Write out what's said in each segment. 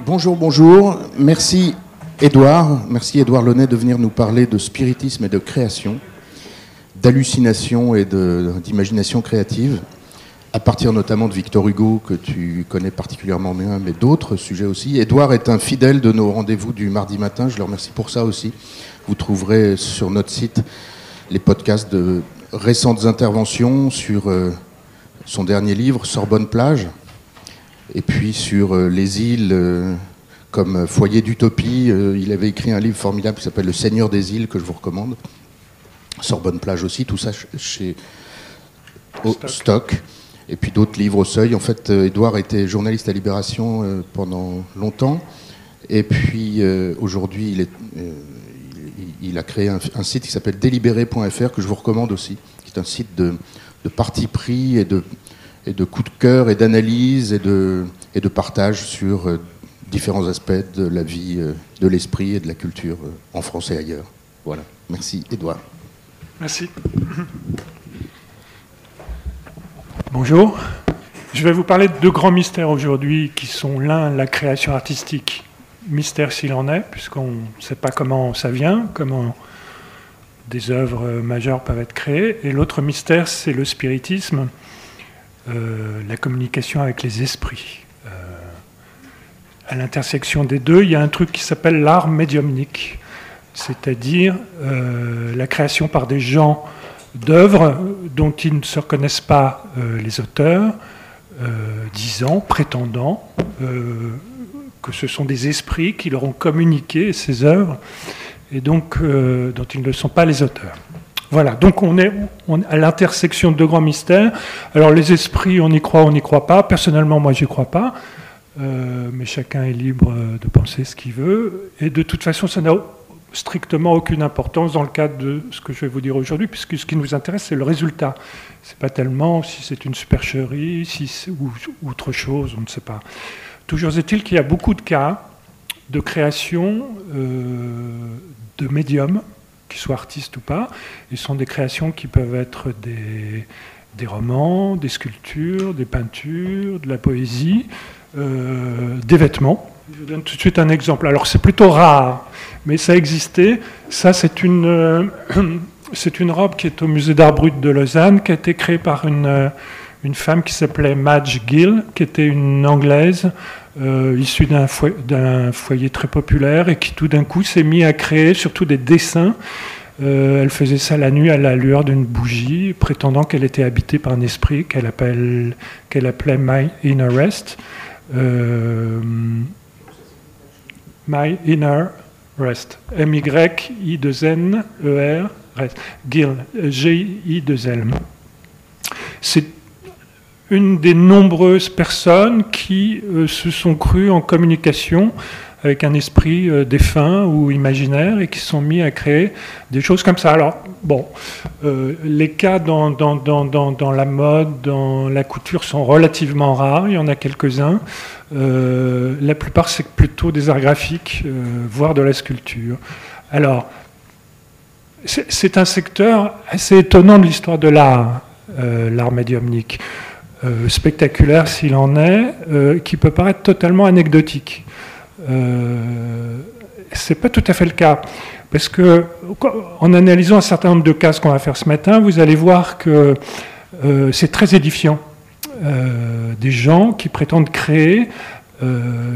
Bonjour, bonjour. Merci Edouard, merci Edouard Launay de venir nous parler de spiritisme et de création, d'hallucination et d'imagination créative, à partir notamment de Victor Hugo, que tu connais particulièrement bien, mais d'autres sujets aussi. Edouard est un fidèle de nos rendez-vous du mardi matin, je le remercie pour ça aussi. Vous trouverez sur notre site les podcasts de récentes interventions sur euh, son dernier livre, Sorbonne Plage, et puis sur euh, les îles euh, comme foyer d'utopie. il avait écrit un livre formidable qui s'appelle Le Seigneur des îles, que je vous recommande. Sorbonne Plage aussi, tout ça chez Stock. Et puis d'autres livres au seuil. En fait, Edouard était journaliste à Libération pendant longtemps. Et puis aujourd'hui, il a créé un, site qui s'appelle délibéré.fr que je vous recommande aussi, qui est un site de, parti pris et de, et de coup de cœur et d'analyse et de, et de partage sur euh, différents aspects de la vie, euh, de l'esprit et de la culture euh, en France et ailleurs. Voilà. Merci, Edouard. Merci. Bonjour. Je vais vous parler de deux grands mystères aujourd'hui qui sont l'un, la création artistique mystère s'il en est, puisqu'on ne sait pas comment ça vient, comment des œuvres majeures peuvent être créées. Et l'autre mystère, c'est le spiritisme, euh, la communication avec les esprits. Euh, à l'intersection des deux, il y a un truc qui s'appelle l'art médiumnique, c'est-à-dire euh, la création par des gens d'œuvres dont ils ne se reconnaissent pas les auteurs, disant, prétendant que ce sont des esprits qui leur ont communiqué ces œuvres et donc dont ils ne sont pas les auteurs. Voilà, donc on est, à l'intersection de deux grands mystères. Alors les esprits, on y croit, on n'y croit pas. Personnellement, moi, j'y crois pas. Euh, mais chacun est libre de penser ce qu'il veut. Et de toute façon, ça n'a strictement aucune importance dans le cadre de ce que je vais vous dire aujourd'hui, puisque ce qui nous intéresse, c'est le résultat. C'est pas tellement si c'est une supercherie, si ou autre chose, on ne sait pas. Toujours est-il qu'il y a beaucoup de cas de création euh, de médiums, qu'ils soient artistes ou pas, ce sont des créations qui peuvent être des, des romans, des sculptures, des peintures, de la poésie, euh, des vêtements. Je vous donne tout de suite un exemple. Alors c'est plutôt rare, mais ça existait. Ça c'est une, euh, une robe qui est au musée d'art brut de Lausanne, qui a été créée par une une femme qui s'appelait Madge Gill, qui était une Anglaise euh, issue d'un foyer, très populaire et qui tout d'un coup s'est mise à créer surtout des dessins. Euh, elle faisait ça la nuit à la lueur d'une bougie, prétendant qu'elle était habitée par un esprit qu'elle appelait My Inner Rest. Euh, My Inner Rest. M-Y-I-2-N-E-R, Rest. Gill, G-I-2-L. C'est une des nombreuses personnes qui euh, se sont crues en communication avec un esprit euh, défunt ou imaginaire et qui sont mis à créer des choses comme ça. Alors, bon, euh, les cas dans, dans, la mode, dans la couture sont relativement rares, il y en a quelques-uns. la plupart, c'est plutôt des arts graphiques, voire de la sculpture. Alors, c'est un secteur assez étonnant de l'histoire de l'art, l'art médiumnique. Euh, spectaculaire s'il en est, euh, qui peut paraître totalement anecdotique. Euh, c'est pas tout à fait le cas. Parce que, en analysant un certain nombre de cas qu'on va faire ce matin, vous allez voir que euh, c'est très édifiant. des gens qui prétendent créer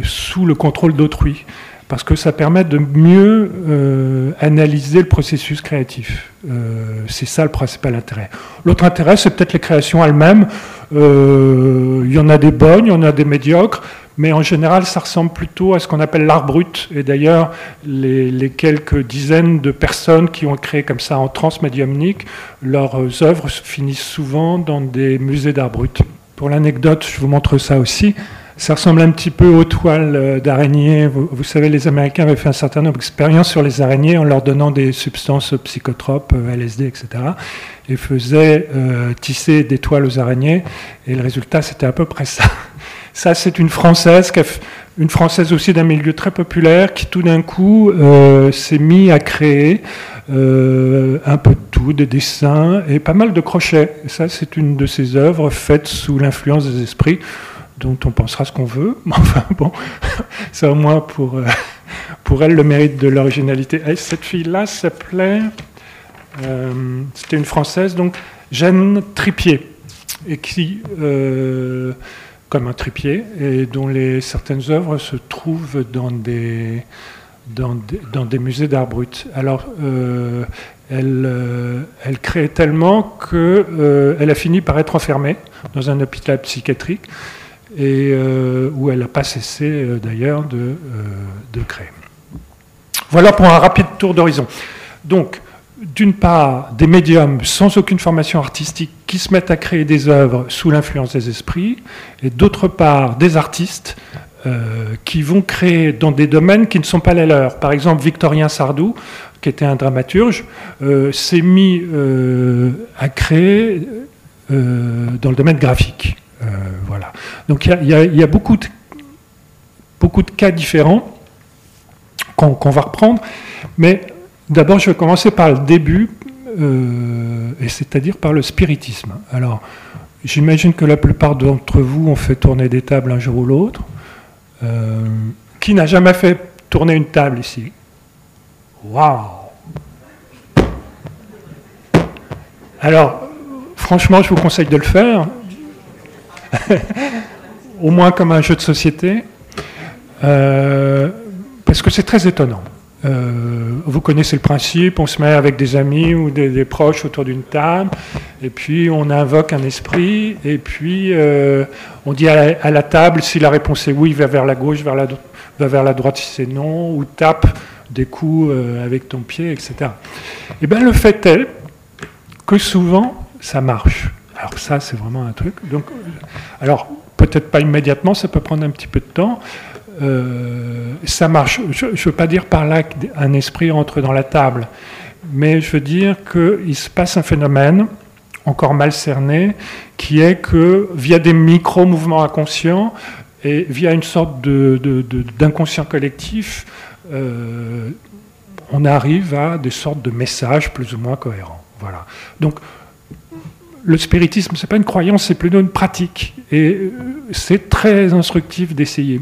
sous le contrôle d'autrui parce que ça permet de mieux euh, analyser le processus créatif. Euh, c'est ça le principal intérêt. L'autre intérêt, c'est peut-être les créations elles-mêmes. Euh, il y en a des bonnes, il y en a des médiocres, mais en général, ça ressemble plutôt à ce qu'on appelle l'art brut. Et d'ailleurs, les, les, quelques dizaines de personnes qui ont créé comme ça en transmédiumnique, leurs œuvres finissent souvent dans des musées d'art brut. Pour l'anecdote, je vous montre ça aussi. Ça ressemble un petit peu aux toiles euh, d'araignées. Vous, savez, les Américains avaient fait un certain nombre d'expériences sur les araignées en leur donnant des substances psychotropes, euh, LSD, etc. Et faisaient euh, tisser des toiles aux araignées. Et le résultat, c'était à peu près ça. Ça, c'est une Française, une Française aussi d'un milieu très populaire, qui tout d'un coup s'est mis à créer un peu de tout, des dessins et pas mal de crochets. Et ça, c'est une de ses œuvres faites sous l'influence des esprits dont on pensera ce qu'on veut. Enfin bon, ça au moins pour, pour elle le mérite de l'originalité. Cette fille-là s'appelait, c'était une Française, donc Jeanne Tripier, et qui, comme un tripier, et dont les, certaines œuvres se trouvent dans des, musées d'art brut. Alors, euh, elle, euh, elle créait tellement qu'elle euh, a fini par être enfermée dans un hôpital psychiatrique, et où elle n'a pas cessé d'ailleurs de, de créer. Voilà pour un rapide tour d'horizon. Donc, d'une part, des médiums sans aucune formation artistique qui se mettent à créer des œuvres sous l'influence des esprits, et d'autre part, des artistes euh, qui vont créer dans des domaines qui ne sont pas les leurs. Par exemple, Victorien Sardou, qui était un dramaturge, euh, s'est mis euh, à créer dans le domaine graphique. Voilà. Donc il y, a, beaucoup, de, beaucoup de cas différents qu'on va reprendre, mais D'abord, je vais commencer par le début, euh, et c'est-à-dire par le spiritisme. Alors, j'imagine que la plupart d'entre vous ont fait tourner des tables un jour ou l'autre. Euh, qui n'a jamais fait tourner une table ici? Waouh Alors, franchement, je vous conseille de le faire, au moins comme un jeu de société, euh, parce que c'est très étonnant. Euh, vous connaissez le principe, on se met avec des amis ou des, proches autour d'une table, et puis on invoque un esprit, et puis euh, on dit à la, table, si la réponse est oui, va vers la gauche, vers la, va vers la droite si c'est non, ou tape des coups avec ton pied, etc. Et eh bien le fait est que souvent, ça marche. Alors ça, c'est vraiment un truc. Donc, alors, peut-être pas immédiatement, ça peut prendre un petit peu de temps, euh, ça marche. Je ne veux pas dire par là qu'un esprit entre dans la table, mais je veux dire qu'il se passe un phénomène encore mal cerné, qui est que via des micro-mouvements inconscients et via une sorte d'inconscient collectif, euh, on arrive à des sortes de messages plus ou moins cohérents. Voilà. Donc, le spiritisme, ce n'est pas une croyance, c'est plutôt une pratique. Et euh, c'est très instructif d'essayer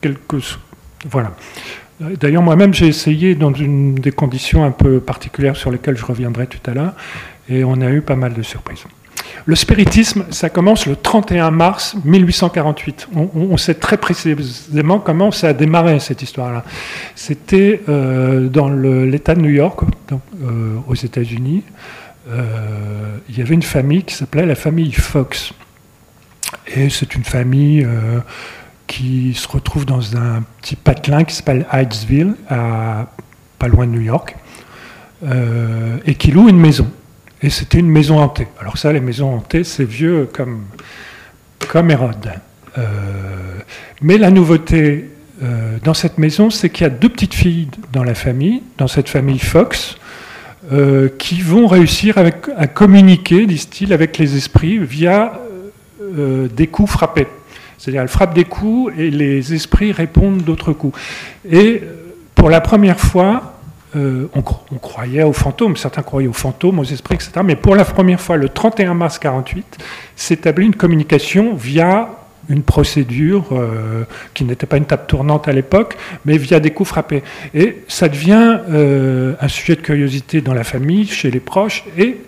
quelques... Voilà. D'ailleurs, moi-même, j'ai essayé dans une des conditions un peu particulières sur lesquelles je reviendrai tout à l'heure, et on a eu pas mal de surprises. Le spiritisme, ça commence le 31 mars 1848. On, sait très précisément comment ça a démarré, cette histoire-là. C'était euh, dans l'État de New York, donc, euh, aux États-Unis. Euh, il y avait une famille qui s'appelait la famille Fox. Et c'est une famille qui se retrouve dans un petit patelin qui s'appelle Hydesville, pas loin de New York, euh, et qui loue une maison. Et c'était une maison hantée. Alors ça, les maisons hantées, c'est vieux comme, comme Hérode. Euh, mais la nouveauté euh, dans cette maison, c'est qu'il y a deux petites filles dans la famille, dans cette famille Fox, qui vont réussir à communiquer, disent-ils, avec les esprits via des coups frappés. C'est-à-dire, elle frappe des coups et les esprits répondent d'autres coups. Et euh, pour la première fois, euh, on, croyait aux fantômes, certains croyaient aux fantômes, aux esprits, etc. Mais pour la première fois, le 31 mars 48, s'établit une communication via une procédure euh, qui n'était pas une table tournante à l'époque, mais via des coups frappés. Et ça devient un sujet de curiosité dans la famille, chez les proches, et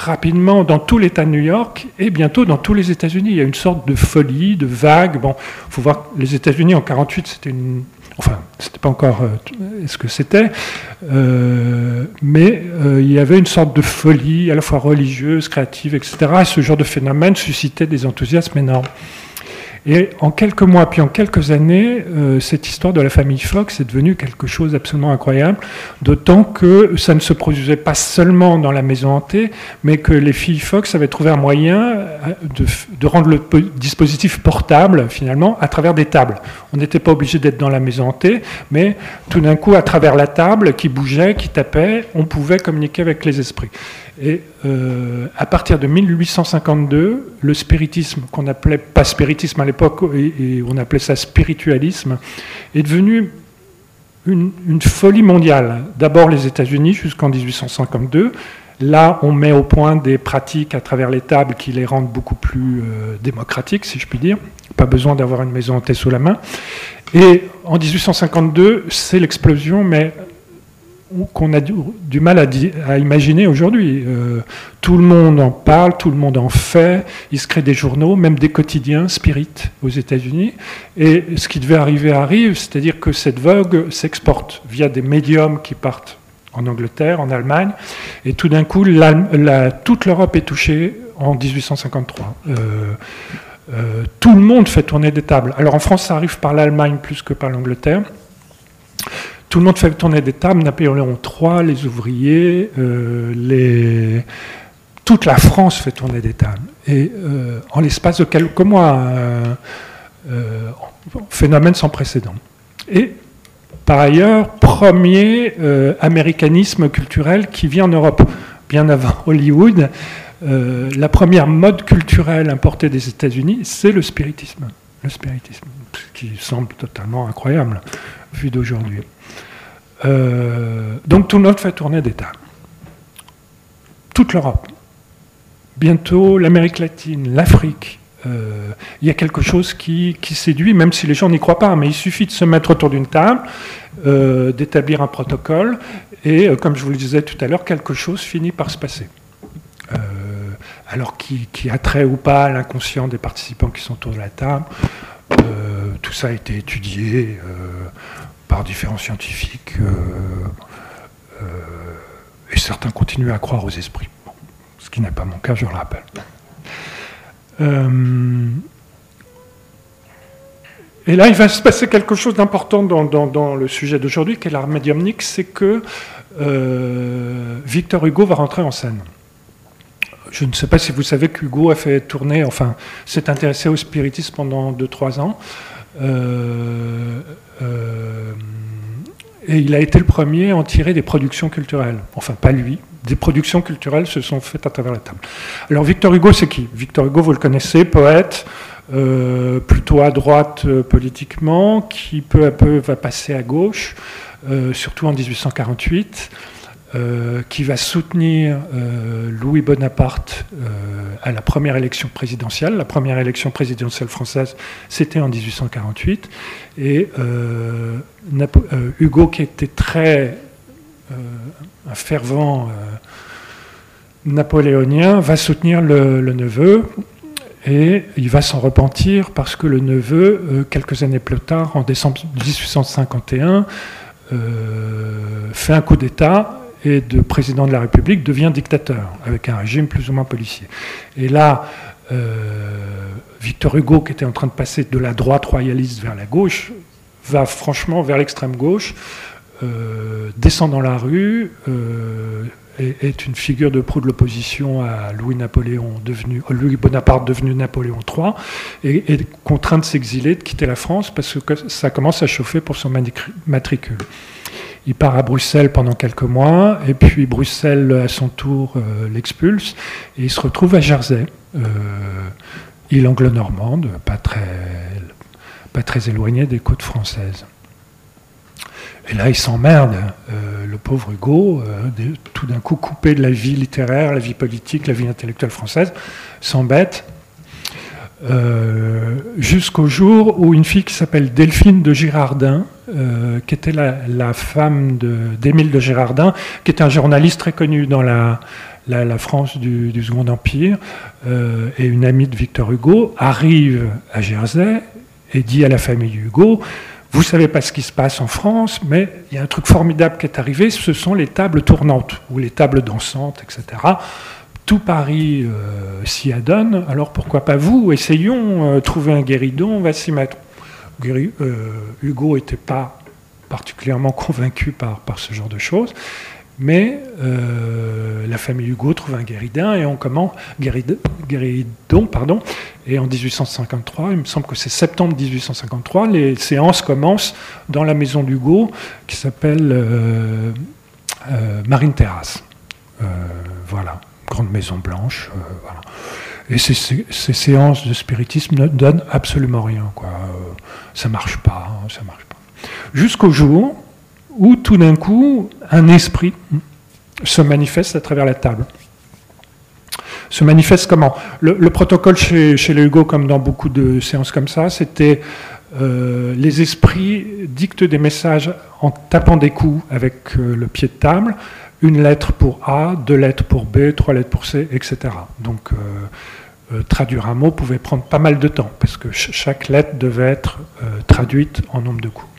rapidement dans tout l'État de New York et bientôt dans tous les États-Unis. Il y a une sorte de folie, de vague. Bon, faut voir les États-Unis en 48, c'était une, enfin, c'était pas encore euh, ce que c'était, euh, mais euh, il y avait une sorte de folie à la fois religieuse, créative, etc. Et ce genre de phénomène suscitait des enthousiasmes énormes. Et en quelques mois, puis en quelques années, euh, cette histoire de la famille Fox est devenue quelque chose d'absolument incroyable, d'autant que ça ne se produisait pas seulement dans la maison hantée, mais que les filles Fox avaient trouvé un moyen euh, de, de rendre le dispositif portable, finalement, à travers des tables. On n'était pas obligé d'être dans la maison hantée, mais tout d'un coup, à travers la table qui bougeait, qui tapait, on pouvait communiquer avec les esprits. Et euh, à partir de 1852, le spiritisme, qu'on appelait pas spiritisme à l'époque, et, on appelait ça spiritualisme, est devenu une, folie mondiale. D'abord les États-Unis jusqu'en 1852. Là, on met au point des pratiques à travers les tables qui les rendent beaucoup plus euh, démocratiques, si je puis dire, pas besoin d'avoir une maison hantée sous la main. Et en 1852, c'est l'explosion, mais qu'on a du, mal à, imaginer aujourd'hui. Euh, tout le monde en parle, tout le monde en fait, il se crée des journaux, même des quotidiens, Spirit aux États-Unis, et ce qui devait arriver arrive, c'est-à-dire que cette vogue s'exporte via des médiums qui partent en Angleterre, en Allemagne, et tout d'un coup, toute l'Europe est touchée en 1853. Euh, euh, tout le monde fait tourner des tables. Alors en France, ça arrive par l'Allemagne plus que par l'Angleterre. Tout le monde fait tourner des tables, Napoléon III, les ouvriers, euh, toute la France fait tourner des tables. Et euh, en l'espace de quelques mois, euh, phénomène sans précédent. Et par ailleurs, premier américanisme culturel qui vient en Europe, bien avant Hollywood. la première mode culturelle importée des États-Unis, c'est le spiritisme. Le spiritisme, qui semble totalement incroyable vu d'aujourd'hui. Euh, donc tout le monde fait tourner d'État. Toute l'Europe. Bientôt l'Amérique latine, l'Afrique. Euh, il y a quelque chose qui, séduit, même si les gens n'y croient pas, mais il suffit de se mettre autour d'une table, euh, d'établir un protocole, et comme je vous le disais tout à l'heure, quelque chose finit par se passer. Alors qui, a trait ou pas l'inconscient des participants qui sont autour de la table, tout ça a été étudié par différents scientifiques, euh, euh, et certains continuent à croire aux esprits, ce qui n'est pas mon cas, je le rappelle. Euh, et là, il va se passer quelque chose d'important dans, le sujet d'aujourd'hui, qui est l'art médiumnique, c'est que Victor Hugo va rentrer en scène. Je ne sais pas si vous savez qu'Hugo a fait tourner, enfin, s'est intéressé au spiritisme pendant 2-3 ans. Euh, euh, et il a été le premier à en tirer des productions culturelles. Enfin, pas lui. Des productions culturelles se sont faites à travers la table. Alors, Victor Hugo, c'est qui? Victor Hugo, vous le connaissez, poète, euh, plutôt à droite politiquement, qui peu à peu va passer à gauche, surtout en 1848. Euh, qui va soutenir euh, Louis Bonaparte euh, à la première élection présidentielle. La première élection présidentielle française, c'était en 1848. Et Hugo, qui était très un fervent napoléonien, va soutenir le, le, neveu. Et il va s'en repentir parce que le neveu, quelques années plus tard, en décembre 1851, fait un coup d'État et de président de la République devient dictateur, avec un régime plus ou moins policier. Et là, euh, Victor Hugo, qui était en train de passer de la droite royaliste vers la gauche, va franchement vers l'extrême gauche, euh, descend dans la rue, euh, est, une figure de proue de l'opposition à Louis Napoléon devenu Louis Bonaparte devenu Napoléon III, et est contraint de s'exiler, de quitter la France parce que ça commence à chauffer pour son matricule. Il part à Bruxelles pendant quelques mois, et puis Bruxelles, à son tour, euh, l'expulse, et il se retrouve à Jersey, euh, île anglo-normande, pas très, pas très éloignée des côtes françaises. Et là, il s'emmerde, euh, le pauvre Hugo, tout d'un coup coupé de la vie littéraire, la vie politique, la vie intellectuelle française, s'embête. Jusqu'au jour où une fille qui s'appelle Delphine de Girardin, euh, qui était la, femme d'Émile de, Girardin, qui était un journaliste très connu dans la, France du, Second Empire, euh, et une amie de Victor Hugo, arrive à Jersey et dit à la famille Hugo, vous savez pas ce qui se passe en France, mais il y a un truc formidable qui est arrivé, ce sont les tables tournantes, ou les tables dansantes, etc. Tout Paris euh, s'y adonne, alors pourquoi pas vous Essayons, trouver un guéridon, on va s'y mettre. Euh, Hugo n'était pas particulièrement convaincu par, ce genre de choses, mais euh, la famille Hugo trouve un guéridon et on commence guéridon, et en 1853, il me semble que c'est septembre 1853, les séances commencent dans la maison d'Hugo qui s'appelle euh, Marine Terrasse. voilà, grande maison blanche. voilà. Et ces, séances de spiritisme ne donnent absolument rien. Quoi. Ça marche pas, hein, ça marche pas. Jusqu'au jour où tout d'un coup, un esprit se manifeste à travers la table. se manifeste comment? Le, protocole chez, chez les Hugo, comme dans beaucoup de séances comme ça, c'était euh, les esprits dictent des messages en tapant des coups avec euh, le pied de table, une lettre pour A, deux lettres pour B, trois lettres pour C, etc. Donc euh, traduire un mot pouvait prendre pas mal de temps, parce que chaque lettre devait être traduite en nombre de coups.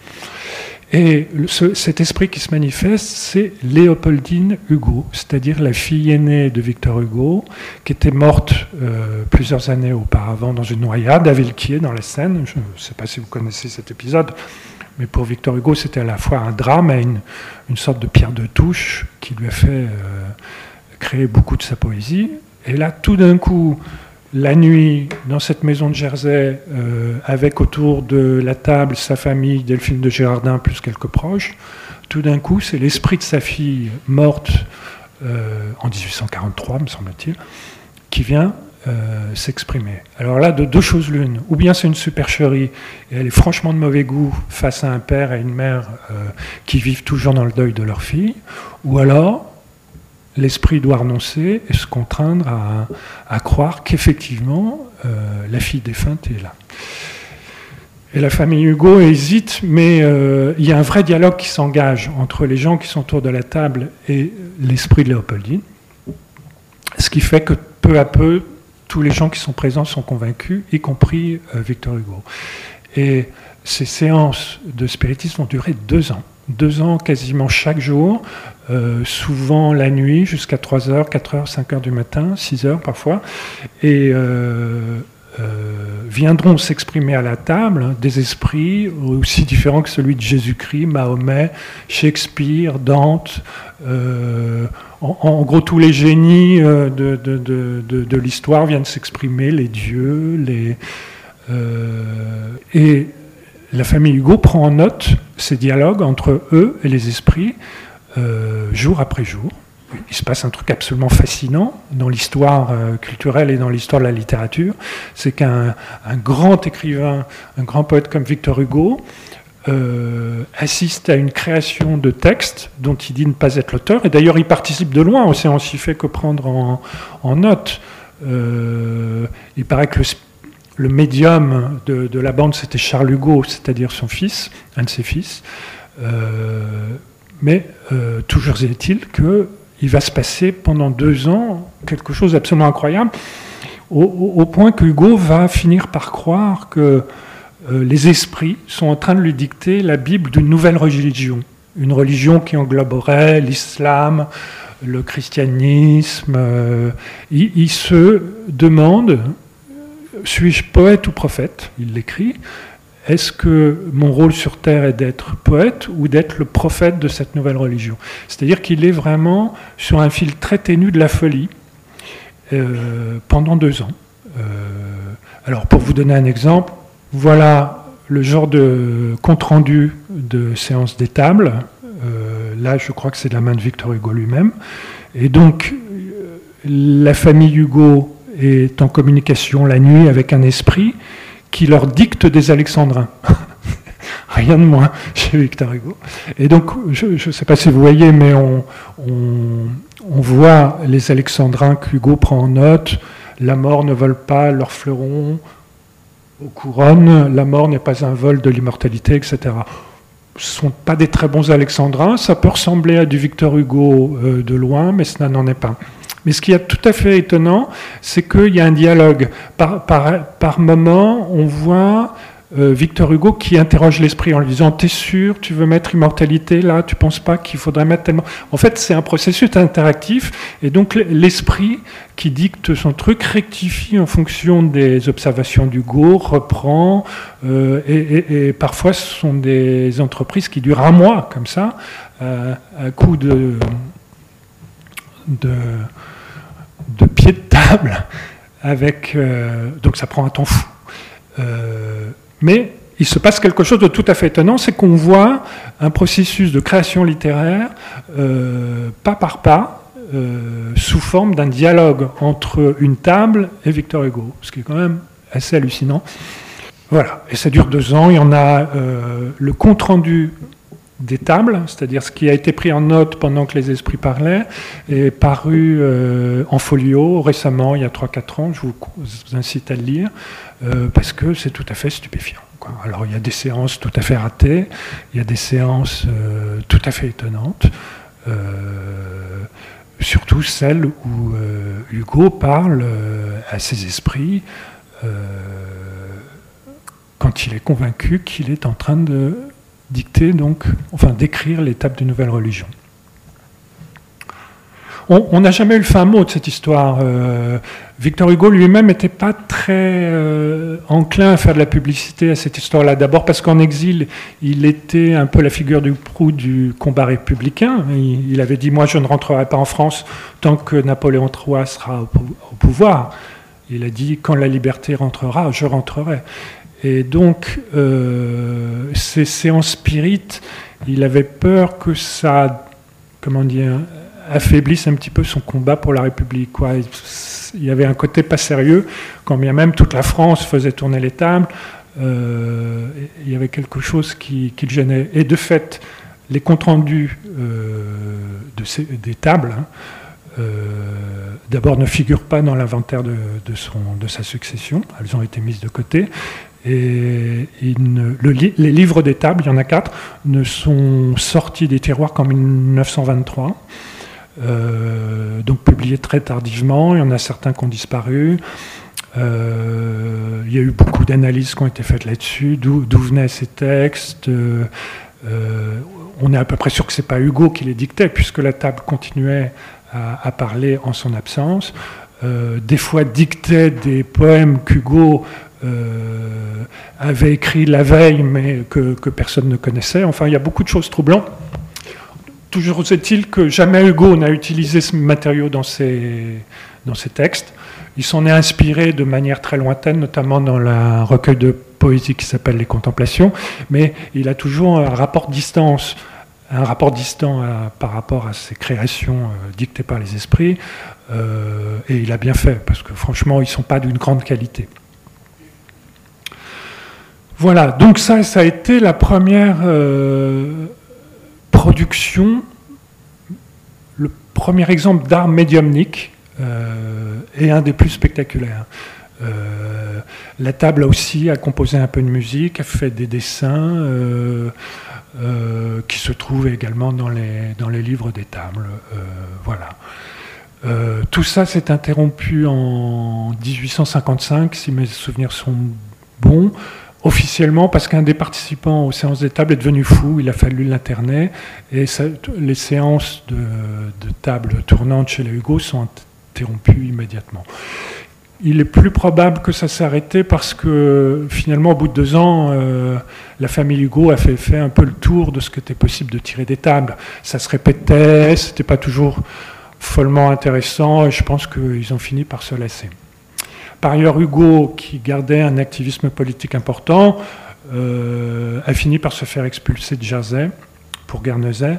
Et cet esprit qui se manifeste, c'est Léopoldine Hugo, c'est-à-dire la fille aînée de Victor Hugo, qui était morte euh, plusieurs années auparavant dans une noyade à Villequier, dans la Seine. Je ne sais pas si vous connaissez cet épisode, mais pour Victor Hugo, c'était à la fois un drame et une, sorte de pierre de touche qui lui a fait euh, créer beaucoup de sa poésie. Et là, tout d'un coup, la nuit dans cette maison de Jersey, euh, avec autour de la table sa famille, Delphine de Gérardin, plus quelques proches, tout d'un coup, c'est l'esprit de sa fille morte euh, en 1843, me semble-t-il, qui vient euh, s'exprimer. Alors là, de deux choses l'une. Ou bien c'est une supercherie, et elle est franchement de mauvais goût face à un père et une mère qui vivent toujours dans le deuil de leur fille, ou alors l'esprit doit renoncer et se contraindre à, croire qu'effectivement euh, la fille défunte est là. Et la famille Hugo hésite, mais euh, il y a un vrai dialogue qui s'engage entre les gens qui sont autour de la table et l'esprit de Léopoldine, ce qui fait que peu à peu, tous les gens qui sont présents sont convaincus, y compris euh, Victor Hugo. Et ces séances de spiritisme vont durer deux ans deux ans quasiment chaque jour, euh, souvent la nuit jusqu'à 3h, 4h, 5h du matin, 6h parfois, et euh, viendront s'exprimer à la table des esprits aussi différents que celui de Jésus-Christ, Mahomet, Shakespeare, Dante, en, gros tous les génies de, de, l'histoire viennent s'exprimer, les dieux, les... et la famille Hugo prend en note ces dialogues entre eux et les esprits euh, jour après jour. Il se passe un truc absolument fascinant dans l'histoire euh, culturelle et dans l'histoire de la littérature. C'est qu'un grand écrivain, un grand poète comme Victor Hugo, euh, assiste à une création de textes dont il dit ne pas être l'auteur. Et d'ailleurs, il participe de loin, on aussi fait que prendre en, note. il paraît que le le médium de, la bande, c'était Charles Hugo, c'est-à-dire son fils, un de ses fils. Euh, mais euh, toujours est-il qu'il va se passer pendant deux ans quelque chose d'absolument incroyable, au, point que Hugo va finir par croire que euh, les esprits sont en train de lui dicter la Bible d'une nouvelle religion, une religion qui engloberait l'islam, le christianisme. il, se demande suis-je poète ou prophète? Il l'écrit. Est-ce que mon rôle sur Terre est d'être poète ou d'être le prophète de cette nouvelle religion? C'est-à-dire qu'il est vraiment sur un fil très ténu de la folie euh, pendant deux ans. Euh, alors pour vous donner un exemple, voilà le genre de compte-rendu de séance des tables. Euh, là, je crois que c'est de la main de Victor Hugo lui-même. Et donc, la famille Hugo est en communication la nuit avec un esprit qui leur dicte des alexandrins. Rien de moins chez Victor Hugo. Et donc, je ne sais pas si vous voyez, mais on, voit les alexandrins qu'Hugo prend en note. La mort ne vole pas leurs fleurons aux couronnes, la mort n'est pas un vol de l'immortalité, etc. Ce sont pas des très bons alexandrins, ça peut ressembler à du Victor Hugo euh, de loin, mais cela n'en est pas. Mais ce qui est tout à fait étonnant, c'est qu'il y a un dialogue. Par, par, par moment, on voit Victor Hugo qui interroge l'esprit en lui disant T'es sûr, tu veux mettre immortalité là Tu penses pas qu'il faudrait mettre tellement? En fait, c'est un processus interactif, et donc l'esprit qui dicte son truc rectifie en fonction des observations d'Hugo, reprend, euh, et, parfois ce sont des entreprises qui durent un mois comme ça, euh, à coup de. pied de table avec. Euh, donc ça prend un temps fou. Euh, mais il se passe quelque chose de tout à fait étonnant, c'est qu'on voit un processus de création littéraire euh, pas par pas, sous forme d'un dialogue entre une table et Victor Hugo, ce qui est quand même assez hallucinant. Voilà, et ça dure deux ans. Il y en a le compte rendu des tables, c'est-à-dire ce qui a été pris en note pendant que les esprits parlaient, est paru euh, en folio récemment, il y a 3-4 ans, je vous, incite à le lire, euh, parce que c'est tout à fait stupéfiant. Alors il y a des séances tout à fait ratées, il y a des séances euh, tout à fait étonnantes, surtout celles où Hugo parle à ses esprits quand il est convaincu qu'il est en train de dicter, donc, enfin d'écrire l'étape d'une nouvelle religion. On n'a jamais eu le fin mot de cette histoire. Euh, Victor Hugo lui-même n'était pas très euh, enclin à faire de la publicité à cette histoire-là. D'abord parce qu'en exil, il était un peu la figure du proue du combat républicain. Il, avait dit Moi, je ne rentrerai pas en France tant que Napoléon III sera au pouvoir. Il a dit Quand la liberté rentrera, je rentrerai. Et donc, euh, ces séances spirites, il avait peur que ça, comment dire, affaiblisse un petit peu son combat pour la République. Il y avait un côté pas sérieux, quand bien même toute la France faisait tourner les tables, euh, il y avait quelque chose qui, le gênait. Et de fait, les comptes rendus euh, des tables, hein, d'abord ne figurent pas dans l'inventaire de, sa succession, elles ont été mises de côté, et les livres des tables, il y en a quatre, ne sont sortis des tiroirs qu'en 1923. Euh, donc publiés très tardivement. Il y en a certains qui ont disparu. Euh, il y a eu beaucoup d'analyses qui ont été faites là-dessus, d'où venaient ces textes. Euh, on est à peu près sûr que ce n'est pas Hugo qui les dictait, puisque la table continuait à, parler en son absence. des fois dictait des poèmes qu'Hugo avait écrit la veille, mais que, personne ne connaissait. Enfin, il y a beaucoup de choses troublantes. Toujours est-il que jamais Hugo n'a utilisé ce matériau dans ses, dans ses textes. Il s'en est inspiré de manière très lointaine, notamment dans un recueil de poésie qui s'appelle Les Contemplations, mais il a toujours un rapport distance un rapport distant par rapport à ses créations euh, dictées par les esprits, euh, et il a bien fait, parce que franchement, ils ne sont pas d'une grande qualité. Voilà, donc ça, ça a été la première euh, production, le premier exemple d'art médiumnique euh, et un des plus spectaculaires. Euh, la table aussi a composé un peu de musique, a fait des dessins qui se trouvent également dans les, dans les livres des tables. voilà. tout ça s'est interrompu en 1855, si mes souvenirs sont bons officiellement parce qu'un des participants aux séances des tables est devenu fou, il a fallu l'interner, et les séances de, de table tournantes chez les Hugo sont interrompues immédiatement. Il est plus probable que ça s'est arrêté parce que finalement, au bout de deux ans, euh, la famille Hugo a fait, fait, un peu le tour de ce que était possible de tirer des tables. Ça se répétait, c'était pas toujours follement intéressant, et je pense qu'ils ont fini par se lasser. Par ailleurs, Hugo, qui gardait un activisme politique important, euh, a fini par se faire expulser de Jersey pour Guernesey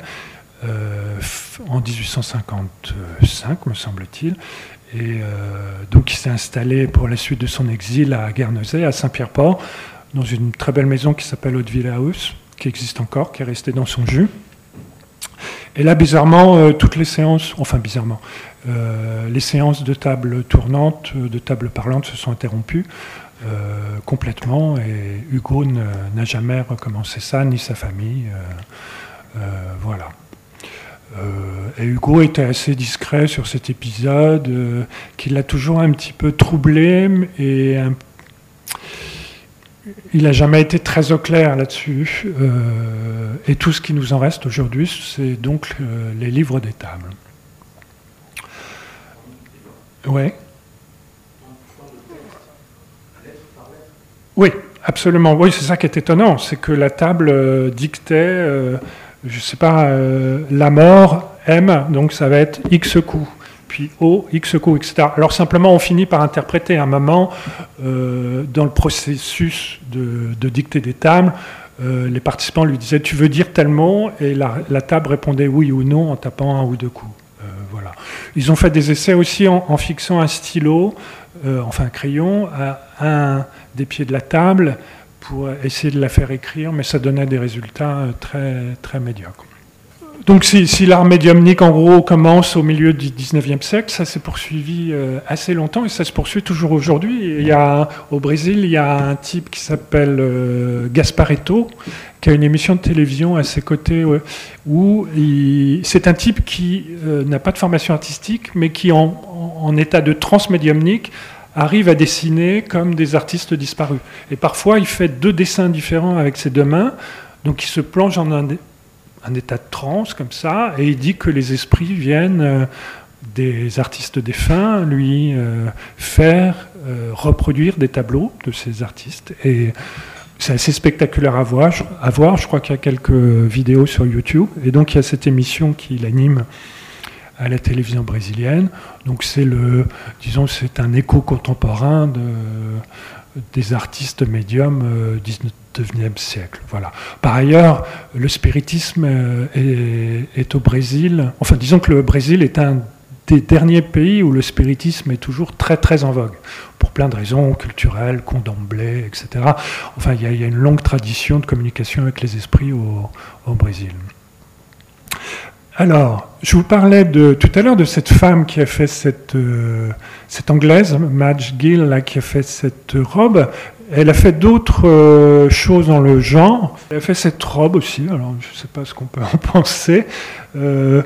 euh, en 1855, me semble-t-il. Et euh, donc il s'est installé pour la suite de son exil à Guernesey, à Saint-Pierre-Port, dans une très belle maison qui s'appelle Hauteville House, qui existe encore, qui est restée dans son jus. Et là, bizarrement, toutes les séances, enfin bizarrement, euh, les séances de table tournante, de table parlante se sont interrompues euh, complètement et Hugo n'a jamais recommencé ça, ni sa famille. Euh, voilà. et Hugo était assez discret sur cet épisode, qui l'a toujours un petit peu troublé et il n'a jamais été très au clair là-dessus. et tout ce qui nous en reste aujourd'hui, c'est donc les livres des tables. Oui. Oui, absolument. Oui, c'est ça qui est étonnant, c'est que la table euh, dictait, euh, je ne sais pas, euh, la mort, M, donc ça va être X coups, puis O, X coups, etc. Alors simplement, on finit par interpréter un moment dans le processus de, dictée des tables. les participants lui disaient Tu veux dire tel mot? Et la table répondait oui ou non en tapant un ou deux coups. Ils ont fait des essais aussi en, fixant un stylo, euh, enfin un crayon, à un des pieds de la table pour essayer de la faire écrire, mais ça donnait des résultats très, très médiocres. Donc si, l'art médiumnique, en gros, commence au milieu du 19e siècle, ça s'est poursuivi euh, assez longtemps et ça se poursuit toujours aujourd'hui. Il y a, au Brésil, il y a un type qui s'appelle euh, Gasparetto, qui a une émission de télévision à ses côtés, où c'est un type qui euh, n'a pas de formation artistique, mais qui, en, état de transmédiumnique, arrive à dessiner comme des artistes disparus. Et parfois, il fait deux dessins différents avec ses deux mains, donc il se plonge en un un état de transe comme ça, et il dit que les esprits viennent euh, des artistes défunts lui euh, faire euh, reproduire des tableaux de ces artistes. Et c'est assez spectaculaire à voir. À voir. Je crois qu'il y a quelques vidéos sur YouTube. Et donc il y a cette émission qui l'anime à la télévision brésilienne. Donc c'est le, disons, c'est un écho contemporain de, des artistes médiums 19e siècle. Voilà. Par ailleurs, le spiritisme euh, est, au Brésil. Enfin, disons que le Brésil est un des derniers pays où le spiritisme est toujours très très en vogue, pour plein de raisons culturelles, condomblées, etc. Enfin, il y, a, une longue tradition de communication avec les esprits au, Brésil. Alors, je vous parlais tout à l'heure de cette femme qui a fait cette, euh, cette anglaise, Madge Gill, là, qui a fait cette robe. Elle a fait d'autres euh, choses dans le genre. Elle a fait cette robe aussi, alors je ne sais pas ce qu'on peut en penser. Euh,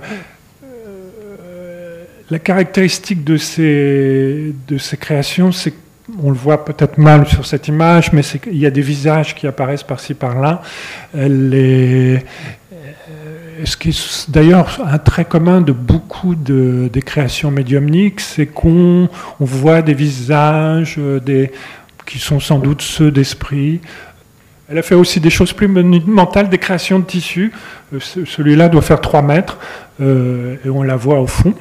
la caractéristique de ces, de ces créations, c'est on le voit peut-être mal sur cette image, mais il y a des visages qui apparaissent par-ci par-là. Ce qui est d'ailleurs un trait commun de beaucoup de, des créations médiumniques, c'est qu'on on voit des visages, des, qui sont sans doute ceux d'esprit. Elle a fait aussi des choses plus monumentales, des créations de tissus. Euh, celui-là doit faire 3 mètres, euh, et on la voit au fond.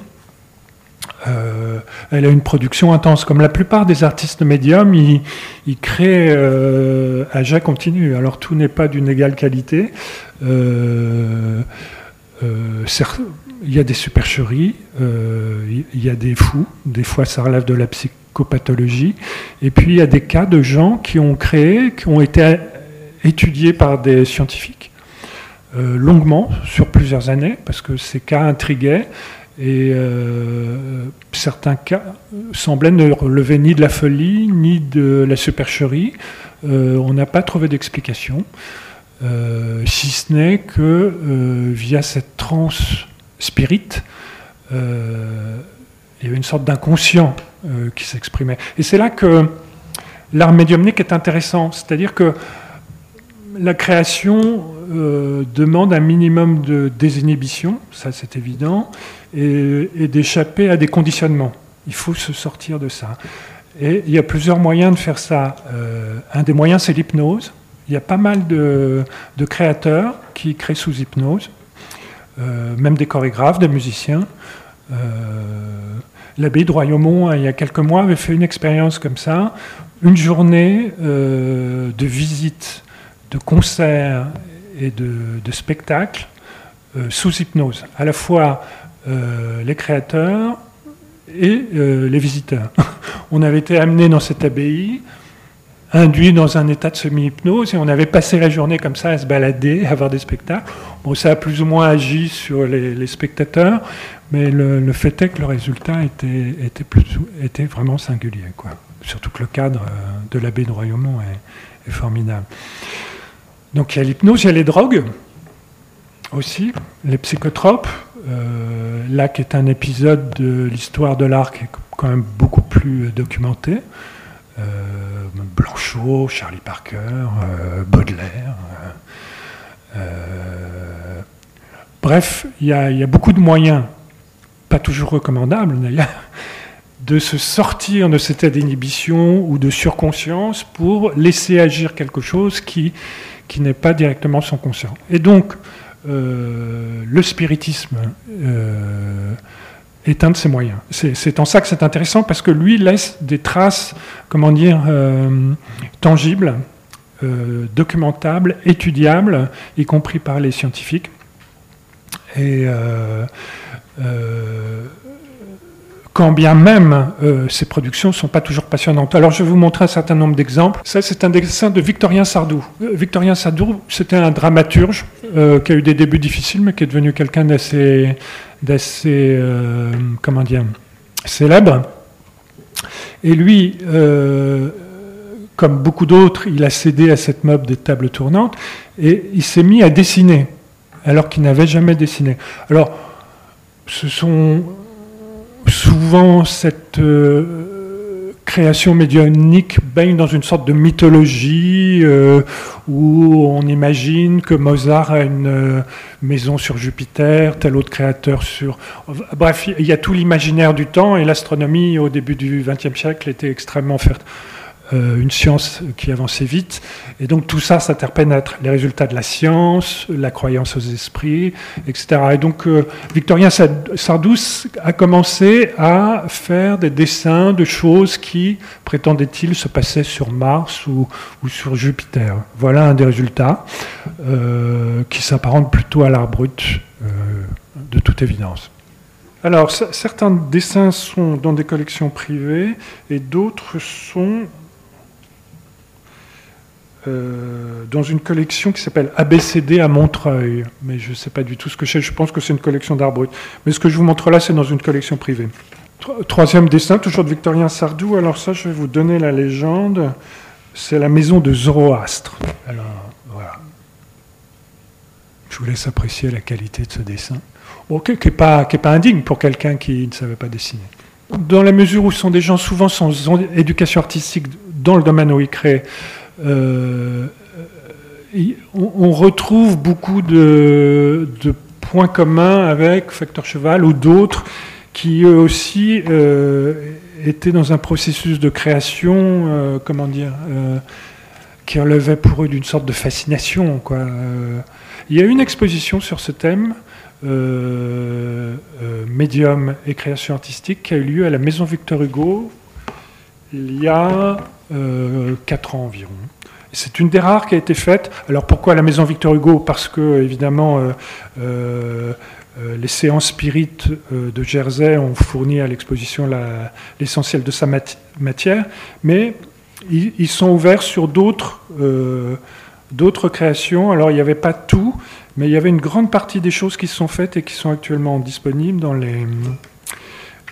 Euh, elle a une production intense. Comme la plupart des artistes médiums, ils, créent à jet continu. Alors tout n'est pas d'une égale qualité. il y a des supercheries, il y a des fous. Des fois, ça relève de la psychologie pathologie Et puis il y a des cas de gens qui ont créé, qui ont été étudiés par des scientifiques euh, longuement, sur plusieurs années, parce que ces cas intriguaient. Et euh, certains cas semblaient ne relever ni de la folie, ni de la supercherie. Euh, on n'a pas trouvé d'explication, si ce n'est que via cette transe spirit, il y avait une sorte d'inconscient euh, qui s'exprimait. Et c'est là que l'art médiumnique est intéressant, c'est-à-dire que la création euh, demande un minimum de désinhibition, ça c'est évident, et, d'échapper à des conditionnements. Il faut se sortir de ça. Et il y a plusieurs moyens de faire ça. Euh, un des moyens, c'est l'hypnose. Il y a pas mal de, créateurs qui créent sous hypnose, même des chorégraphes, des musiciens. L'abbé de Royaumont, il y a quelques mois, avait fait une expérience comme ça, une journée euh, de visite, de concerts et de, spectacles euh, sous hypnose, à la fois euh, les créateurs et les visiteurs. On avait été amenés dans cette abbaye, induits dans un état de semi-hypnose, et on avait passé la journée comme ça à se balader, à voir des spectacles. Bon, ça a plus ou moins agi sur les spectateurs, mais le, fait est que le résultat était, vraiment singulier. Quoi. Surtout que le cadre euh, de l'abbé de Royaumont est, formidable. Donc il y a l'hypnose, il y a les drogues aussi, les psychotropes. Euh, là, qui est un épisode de l'histoire de l'art qui est quand même beaucoup plus documenté. Euh, Blanchot, Charlie Parker, Baudelaire. bref, il y, y, a beaucoup de moyens pas toujours recommandable d'ailleurs, de se sortir de cet état d'inhibition ou de surconscience pour laisser agir quelque chose qui, qui n'est pas directement son conscient. Et donc, euh, le spiritisme euh, est un de ses moyens. C'est en ça que c'est intéressant parce que lui laisse des traces, comment dire, euh, tangibles, documentables, étudiables, y compris par les scientifiques. Et quand bien même euh, ces productions ne sont pas toujours passionnantes. Alors je vais vous montrer un certain nombre d'exemples. Ça, c'est un dessin de Victorien Sardou. Euh, Victorien Sardou, c'était un dramaturge euh, qui a eu des débuts difficiles, mais qui est devenu quelqu'un d'assez, d'assez comment dire, célèbre. Et lui, comme beaucoup d'autres, il a cédé à cette mode des tables tournantes et il s'est mis à dessiner, alors qu'il n'avait jamais dessiné. Alors, ce sont souvent cette euh, création médionique baigne dans une sorte de mythologie euh, où on imagine que Mozart a une euh, maison sur Jupiter, tel autre créateur sur... Bref, il y a tout l'imaginaire du temps et l'astronomie au début du XXe siècle était extrêmement euh, une science qui avançait vite. Et donc tout ça s'interpénètre, les résultats de la science, la croyance aux esprits, etc. Et donc euh, Victorien Sardou a commencé à faire des dessins de choses qui, prétendait-il, se passaient sur Mars ou, sur Jupiter. Voilà un des résultats euh, qui s'apparente plutôt à l'art brut, de toute évidence. Alors, certains dessins sont dans des collections privées et d'autres sont euh, dans une collection qui s'appelle ABCD à Montreuil. Mais je ne sais pas du tout ce que c'est, je pense que c'est une collection d'art brut. Mais ce que je vous montre là, c'est dans une collection privée. Troisième dessin, toujours de Victorien Sardou. Alors ça, je vais vous donner la légende. C'est la maison de Zoroastre. Alors, voilà. Je vous laisse apprécier la qualité de ce dessin. qui n'est pas, pas indigne pour quelqu'un qui ne savait pas dessiner. Dans la mesure où ce sont des gens souvent sans éducation artistique dans le domaine où ils créent, euh, on, retrouve beaucoup de, points communs avec Facteur Cheval ou d'autres qui eux aussi euh, étaient dans un processus de création, euh, comment dire, qui relevait pour eux d'une sorte de fascination. Il y a une exposition sur ce thème, médium et création artistique, qui a eu lieu à la Maison Victor Hugo il y a euh, 4 ans environ. C'est une des rares qui a été faite. Alors pourquoi la maison Victor Hugo? Parce que, évidemment, euh, euh, euh, les séances spirites de Jersey ont fourni à l'exposition l'essentiel de sa matière, mais ils, sont ouverts sur d'autres créations. Alors il n'y avait pas tout, mais il y avait une grande partie des choses qui sont faites et qui sont actuellement disponibles dans les,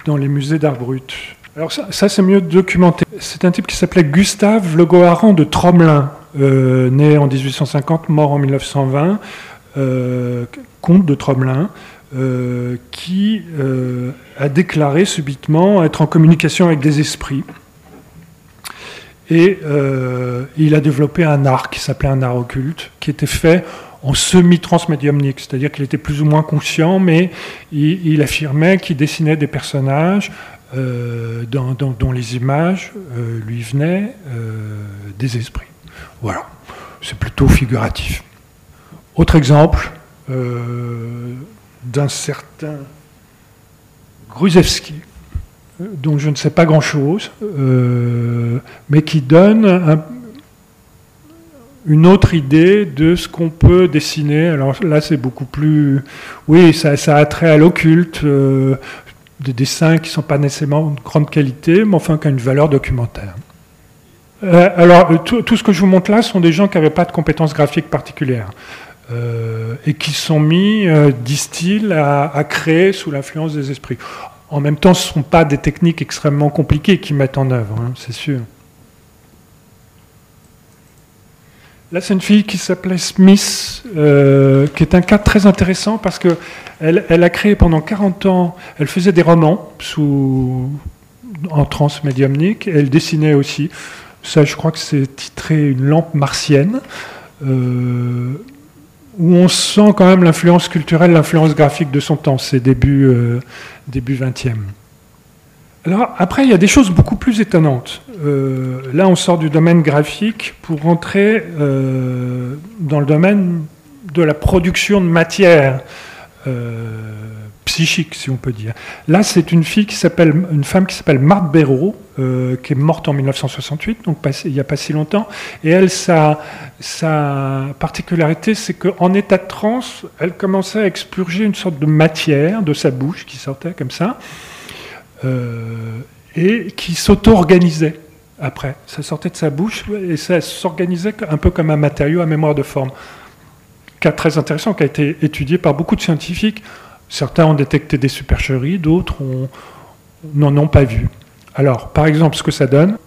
dans les musées d'art brut. Alors ça, c'est mieux documenté. C'est un type qui s'appelait Gustave Le Goharan de Tromelin, euh, né en 1850, mort en 1920, euh, comte de Tromelin, euh, qui a déclaré subitement être en communication avec des esprits. Et il a développé un art qui s'appelait un art occulte, qui était fait en semi-transmédiumnique, c'est-à-dire qu'il était plus ou moins conscient, mais il, il affirmait qu'il dessinait des personnages euh, dont, les images euh, lui venaient euh, des esprits. Voilà, c'est plutôt figuratif. Autre exemple d'un certain Gruzewski, dont je ne sais pas grand-chose, mais qui donne une autre idée de ce qu'on peut dessiner. Alors là, c'est beaucoup plus... Oui, ça a trait à l'occulte, des dessins qui ne sont pas nécessairement de grande qualité, mais enfin qui ont une valeur documentaire. Euh, alors, tout, ce que je vous montre là sont des gens qui n'avaient pas de compétences graphiques particulières euh, et qui sont mis, euh, disent-ils, à, créer sous l'influence des esprits. En même temps, ce ne sont pas des techniques extrêmement compliquées qu'ils mettent en œuvre, hein, c'est sûr. Là, c'est une fille qui s'appelait Smith, euh, qui est un cas très intéressant parce que elle, a créé pendant 40 ans, elle faisait des romans en transmédiumnique, elle dessinait aussi. Ça, je crois que c'est titré Une lampe martienne, euh, où on sent quand même l'influence culturelle, l'influence graphique de son temps, c'est début, euh, début 20e. Alors après, il y a des choses beaucoup plus étonnantes. Euh, là, on sort du domaine graphique pour rentrer euh, dans le domaine de la production de matière euh, psychique, si on peut dire. Là, c'est une fille qui s'appelle, une femme qui s'appelle Marthe Béraud, qui est morte en 1968, donc il n'y a pas si longtemps. Et elle, sa, sa particularité, c'est qu'en état de transe, elle commençait à expurger une sorte de matière de sa bouche qui sortait comme ça. et qui s'auto-organisait après. Ça sortait de sa bouche et ça s'organisait un peu comme un matériau à mémoire de forme. Cas très intéressant qui a été étudié par beaucoup de scientifiques. Certains ont détecté des supercheries, d'autres n'en ont pas vu. Alors, par exemple, ce que ça donne,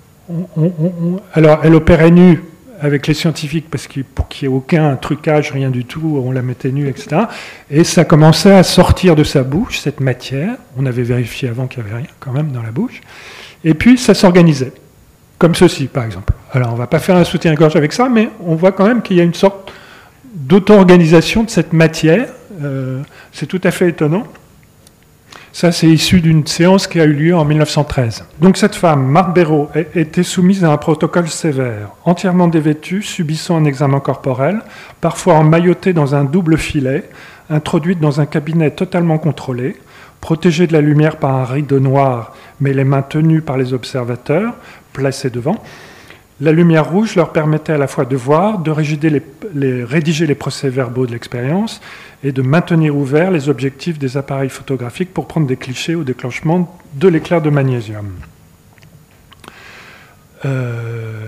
alors elle opérait nue avec les scientifiques parce que pour qu'il n'y ait aucun trucage, rien du tout, on la mettait nue, etc. Et ça commençait à sortir de sa bouche, cette matière. On avait vérifié avant qu'il n'y avait rien quand même dans la bouche. Et puis ça s'organisait. Comme ceci, par exemple. Alors, on ne va pas faire un soutien-gorge avec ça, mais on voit quand même qu'il y a une sorte d'auto-organisation de cette matière. Euh, c'est tout à fait étonnant. Ça, c'est issu d'une séance qui a eu lieu en 1913. Donc cette femme, Marthe était soumise à un protocole sévère, entièrement dévêtue, subissant un examen corporel, parfois emmaillotée dans un double filet, introduite dans un cabinet totalement contrôlé, protégée de la lumière par un rideau noir, mais les mains tenues par les observateurs, placés devant. La lumière rouge leur permettait à la fois de voir, de rédiger les, procès-verbaux de l'expérience et de maintenir ouverts les objectifs des appareils photographiques pour prendre des clichés au déclenchement de l'éclair de magnésium. Euh,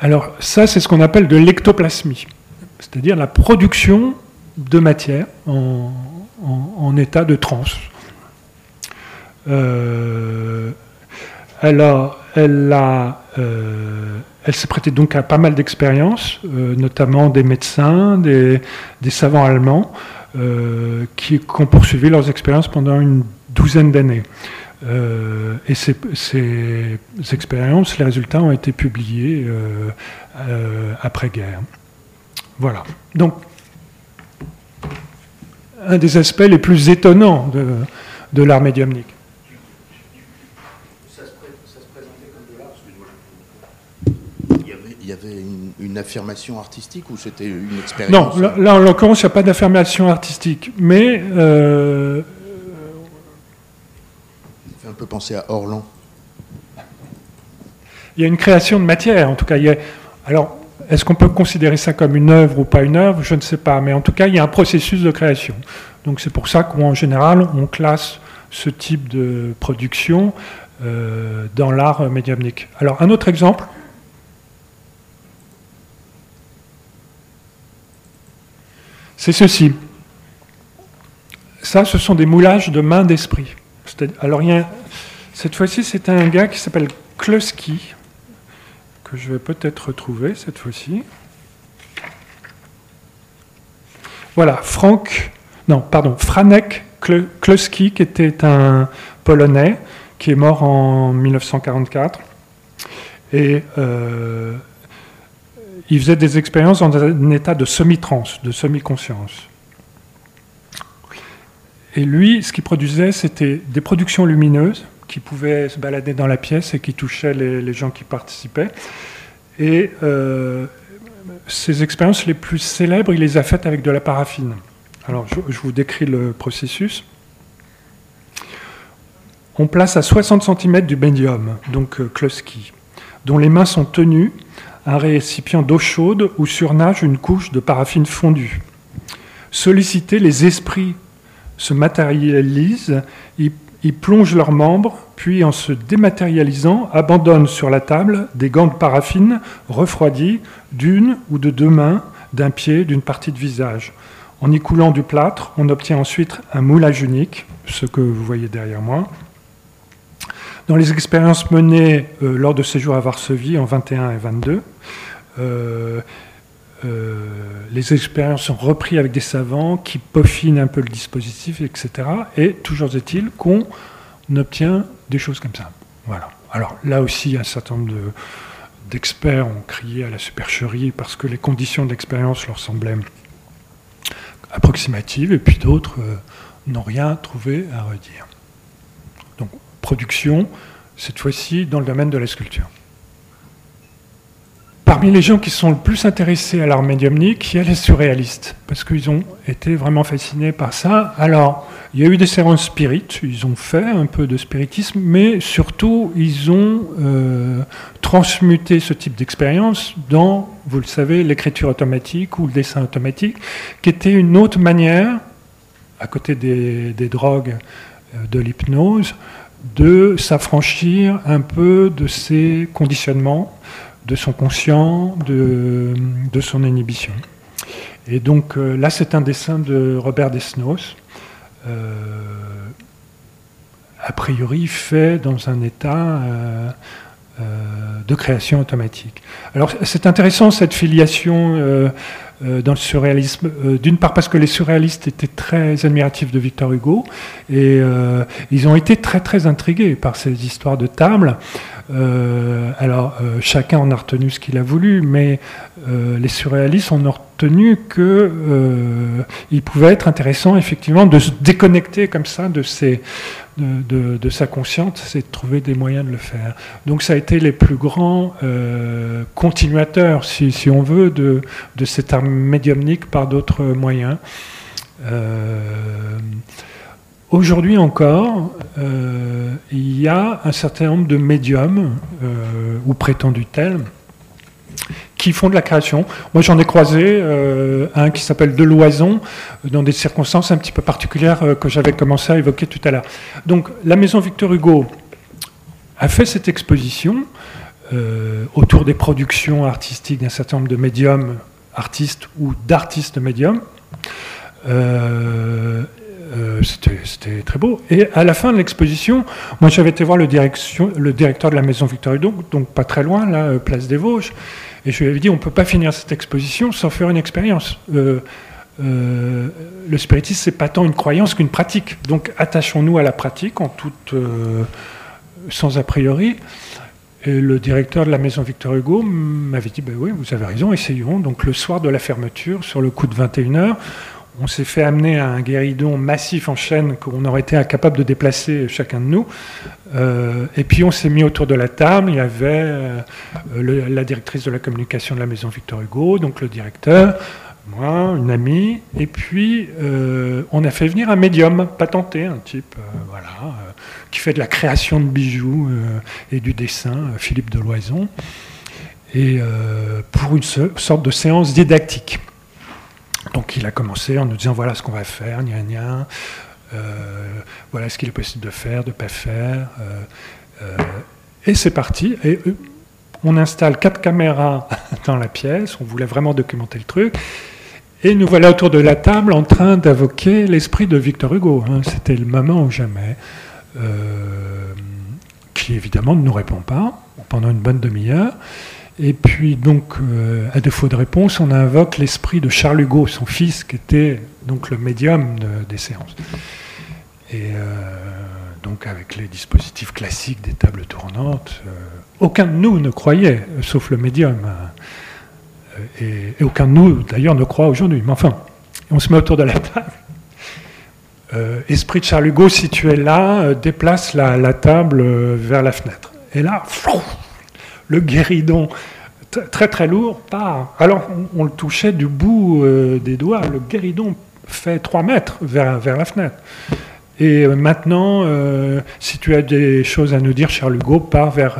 alors ça, c'est ce qu'on appelle de l'ectoplasmie, c'est-à-dire la production de matière en, état de transe. Euh, alors, elle, euh, s'est prêtée donc à pas mal d'expériences, euh, notamment des médecins, des, savants allemands, euh, qui, ont poursuivi leurs expériences pendant une douzaine d'années. et ces, ces, expériences, les résultats ont été publiés après-guerre. Voilà. Donc, un des aspects les plus étonnants de, de l'art médiumnique. Il y avait une, affirmation artistique ou c'était une expérience Non, là, en l'occurrence, il n'y a pas d'affirmation artistique, mais... Euh, Ça fait un peu penser à Orlan. Il y a une création de matière, en tout cas. alors, est-ce qu'on peut considérer ça comme une œuvre ou pas une œuvre? Je ne sais pas, mais en tout cas, il y a un processus de création. Donc c'est pour ça qu'en général, on classe ce type de production euh, dans l'art médiumnique. Alors, un autre exemple, c'est ceci. Ça, ce sont des moulages de mains d'esprit. Alors, cette fois-ci, c'est un gars qui s'appelle Kloski, que je vais peut-être retrouver cette fois-ci. Voilà, Frank, non, pardon, Franek Kloski, qui était un Polonais, qui est mort en 1944. Et euh, il faisait des expériences dans un état de semi-trance, de semi-conscience. Et lui, ce qu'il produisait, c'était des productions lumineuses qui pouvaient se balader dans la pièce et qui touchaient les, gens qui participaient. Et euh, ces expériences les plus célèbres, il les a faites avec de la paraffine. Alors, je, vous décris le processus. On place à 60 cm du médium, donc euh, dont les mains sont tenues un récipient d'eau chaude où surnage une couche de paraffine fondue. Solliciter les esprits se matérialisent, ils, plongent leurs membres, puis en se dématérialisant, abandonnent sur la table des gants de paraffine refroidis d'une ou de deux mains, d'un pied, d'une partie de visage. En y coulant du plâtre, on obtient ensuite un moulage unique, ce que vous voyez derrière moi, dans les expériences menées euh, lors de séjours à Varsovie en 21 et 22, euh, euh, les expériences sont reprises avec des savants qui peaufinent un peu le dispositif, etc. Et toujours est-il qu'on obtient des choses comme ça. Voilà. Alors là aussi, un certain nombre d'experts ont crié à la supercherie parce que les conditions d'expérience leur semblaient approximatives, et puis d'autres n'ont rien trouvé à redire production, cette fois-ci dans le domaine de la sculpture. Parmi les gens qui sont le plus intéressés à l'art médiumnique, il y a les surréalistes, parce qu'ils ont été vraiment fascinés par ça. Alors, il y a eu des séances spirites, ils ont fait un peu de spiritisme, mais surtout, ils ont euh, transmuté ce type d'expérience dans, vous le savez, l'écriture automatique ou le dessin automatique, qui était une autre manière, à côté des drogues, euh, de l'hypnose, de s'affranchir un peu de ses conditionnements, de son conscient, de, son inhibition. Et donc euh, là, c'est un dessin de Robert Desnos, euh, a priori fait dans un état euh, de création automatique. Alors c'est intéressant cette filiation euh, dans le surréalisme. Euh, d'une part parce que les surréalistes étaient très admiratifs de Victor Hugo et euh, ils ont été très très intrigués par ces histoires de table. alors chacun en a retenu ce qu'il a voulu, mais les surréalistes en ont retenu qu'il pouvait être intéressant effectivement de se déconnecter comme ça de ces de, sa conscience, c'est de trouver des moyens de le faire. Donc ça a été les plus grands euh, continuateurs, si, on veut, de, cet art médiumnique par d'autres moyens. Euh, aujourd'hui encore, euh, il y a un certain nombre de médiums, ou prétendus tels, qui font de la création. Moi, j'en ai croisé euh, un qui s'appelle Deloison, dans des circonstances un petit peu particulières euh, que j'avais commencé à évoquer tout à l'heure. Donc, la Maison Victor Hugo a fait cette exposition euh, autour des productions artistiques d'un certain nombre de médiums artistes ou d'artistes médiums. c'était très beau. Et à la fin de l'exposition, moi j'avais été voir le, le, directeur de la maison Victor Hugo, donc pas très loin, là, place des Vosges, et je lui avais dit, on ne peut pas finir cette exposition sans faire une expérience. Euh, euh, le spiritisme, c'est pas tant une croyance qu'une pratique. Donc attachons-nous à la pratique en toute, euh, sans a priori. Et le directeur de la maison Victor Hugo m'avait dit, ben oui, vous avez raison, essayons. Donc le soir de la fermeture, sur le coup de 21h, on s'est fait amener à un guéridon massif en chaîne qu'on aurait été incapable de déplacer chacun de nous. Euh, et puis on s'est mis autour de la table. Il y avait euh, la directrice de la communication de la maison Victor Hugo, donc le directeur, moi, une amie. Et puis euh, on a fait venir un médium patenté, un type voilà, qui fait de la création de bijoux et du dessin, Philippe Deloison, et pour une sorte de séance didactique. Donc il a commencé en nous disant voilà ce qu'on va faire, gna gna, euh, voilà ce qu'il est possible de faire, de ne pas faire. Euh, euh, et c'est parti. Et on installe quatre caméras dans la pièce, on voulait vraiment documenter le truc. Et nous voilà autour de la table en train d'invoquer l'esprit de Victor Hugo. Hein. C'était le moment ou jamais, qui évidemment ne nous répond pas pendant une bonne demi-heure. Et puis, donc, euh, à défaut de réponse, on invoque l'esprit de Charles Hugo, son fils, qui était donc le médium des séances. Et euh, donc, avec les dispositifs classiques des tables tournantes, euh, aucun de nous ne croyait, sauf le médium. Et, aucun de nous, d'ailleurs, ne croit aujourd'hui. Mais enfin, on se met autour de la table. esprit de Charles Hugo, situé là, déplace la, table vers la fenêtre. Et là, le guéridon très très lourd part. Alors on, le touchait du bout euh, des doigts, le guéridon fait 3 mètres vers, la fenêtre. Et euh, maintenant, euh, si tu as des choses à nous dire, Charles Hugo, part vers,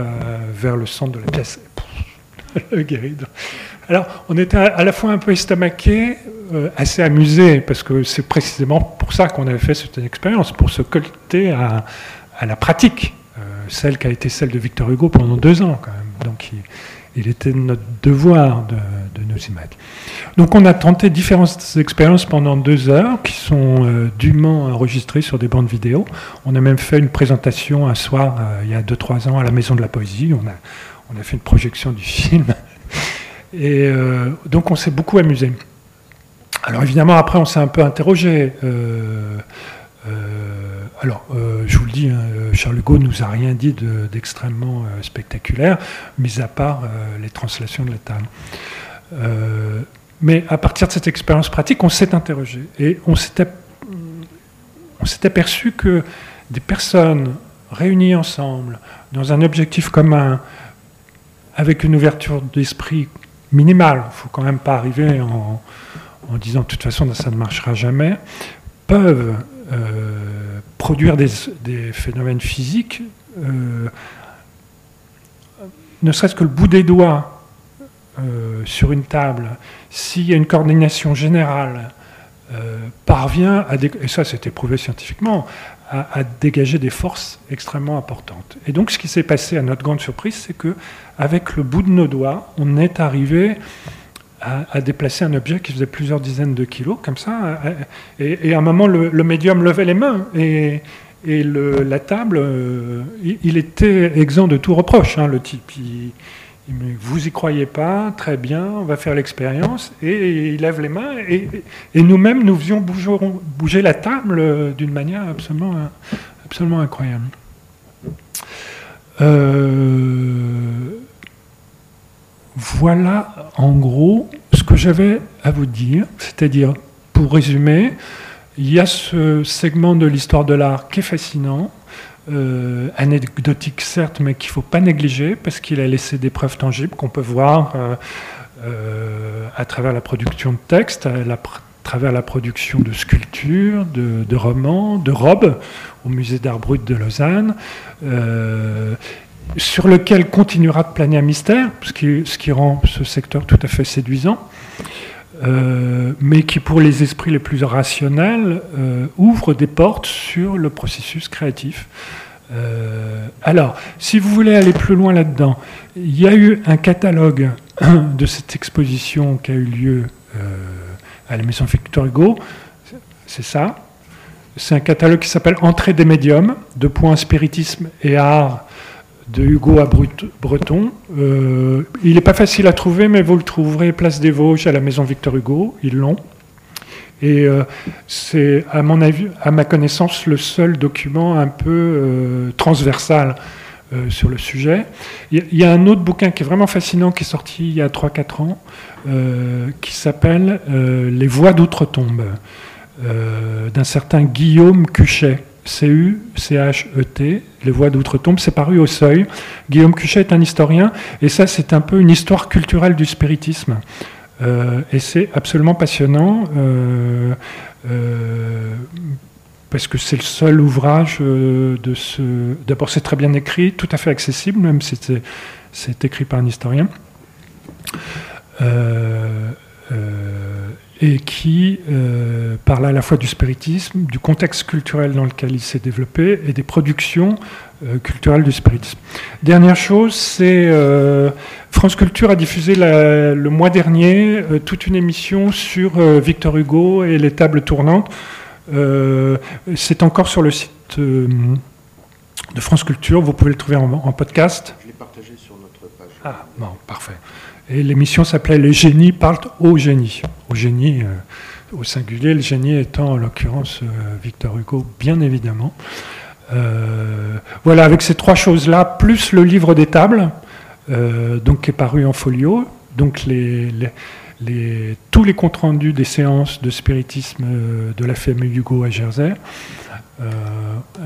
vers le centre de la pièce. le guéridon. Alors, on était à la fois un peu estomaqué, assez amusé, parce que c'est précisément pour ça qu'on avait fait cette expérience, pour se colter à, la pratique, celle qui a été celle de Victor Hugo pendant deux ans. Donc il, était de notre devoir de, nous y mettre. Donc on a tenté différentes expériences pendant deux heures qui sont euh, dûment enregistrées sur des bandes vidéo. On a même fait une présentation un soir, euh, il y a deux, trois ans, à la Maison de la Poésie. On a, fait une projection du film. Et euh, donc on s'est beaucoup amusé. Alors évidemment, après, on s'est un peu interrogé. Alors, euh, je vous le dis, hein, Charles Hugo nous a rien dit d'extrêmement euh, spectaculaire, mis à part euh, les translations de la table. mais à partir de cette expérience pratique, on s'est interrogé et on s'est aperçu que des personnes réunies ensemble dans un objectif commun, avec une ouverture d'esprit minimale, il ne faut quand même pas arriver en, disant de toute façon ça ne marchera jamais, peuvent euh, produire des, phénomènes physiques, euh, ne serait-ce que le bout des doigts euh, sur une table, s'il y a une coordination générale, parvient à, et ça c'est prouvé scientifiquement, à, dégager des forces extrêmement importantes. Et donc ce qui s'est passé à notre grande surprise, c'est que avec le bout de nos doigts, on est arrivé à, déplacer un objet qui faisait plusieurs dizaines de kilos, comme ça. Et, à un moment, le, médium levait les mains et, la table, euh, il, était exempt de tout reproche, hein, le type. Il, vous y croyez pas, très bien, on va faire l'expérience. Et il lève les mains. Et, nous-mêmes, nous faisions bouger, la table d'une manière absolument, absolument incroyable. Euh, voilà en gros ce que j'avais à vous dire. C'est-à-dire, pour résumer, il y a ce segment de l'histoire de l'art qui est fascinant euh, anecdotique certes, mais qu'il ne faut pas négliger parce qu'il a laissé des preuves tangibles qu'on peut voir euh, euh, à travers la production de textes, à, travers la production de sculptures, de, romans, de robes au musée d'art brut de Lausanne, sur lequel continuera de planer un mystère, ce qui, rend ce secteur tout à fait séduisant. mais qui pour les esprits les plus rationnels ouvre des portes sur le processus créatif. Euh, alors, si vous voulez aller plus loin là-dedans, il y a eu un catalogue de cette exposition qui a eu lieu euh, à la Maison Victor Hugo. C'est ça. C'est un catalogue qui s'appelle Entrée des médiums, de points spiritisme et art de Hugo à Breton. Euh, il n'est pas facile à trouver, mais vous le trouverez place des Vosges à la Maison Victor Hugo. Ils l'ont. Et euh, c'est, à ma connaissance, le seul document un peu euh, transversal sur le sujet. Il y, a un autre bouquin qui est vraiment fascinant, qui est sorti il y a 3-4 ans, qui s'appelle Les voix d'outre-tombe, d'un certain Guillaume Cuchet. C-U-C-H-E-T, Les Voix d'Outre-Tombe, c'est paru au Seuil. Guillaume Cuchet est un historien, et ça, c'est un peu une histoire culturelle du spiritisme. Euh, et c'est absolument passionnant euh, euh, parce que c'est le seul ouvrage de ce. D'abord, c'est très bien écrit, tout à fait accessible, même si c'est écrit par un historien. Et qui parle à la fois du spiritisme, du contexte culturel dans lequel il s'est développé et des productions euh, culturelle du spiritisme. Dernière chose, c'est euh, France Culture a diffusé le mois dernier euh, toute une émission sur Victor Hugo et les tables tournantes. c'est encore sur le site de France Culture, vous pouvez le trouver en, podcast. Je l'ai partagé sur notre page. Ah, bon, parfait. Et l'émission s'appelait Les génies parlent au génie. Au génie, au singulier, le génie étant en l'occurrence Victor Hugo, bien évidemment. Euh, voilà, avec ces trois choses-là, plus le livre des tables, euh, donc qui est paru en folio, donc les, tous les comptes rendus des séances de spiritisme euh, de la famille Hugo à Jersey,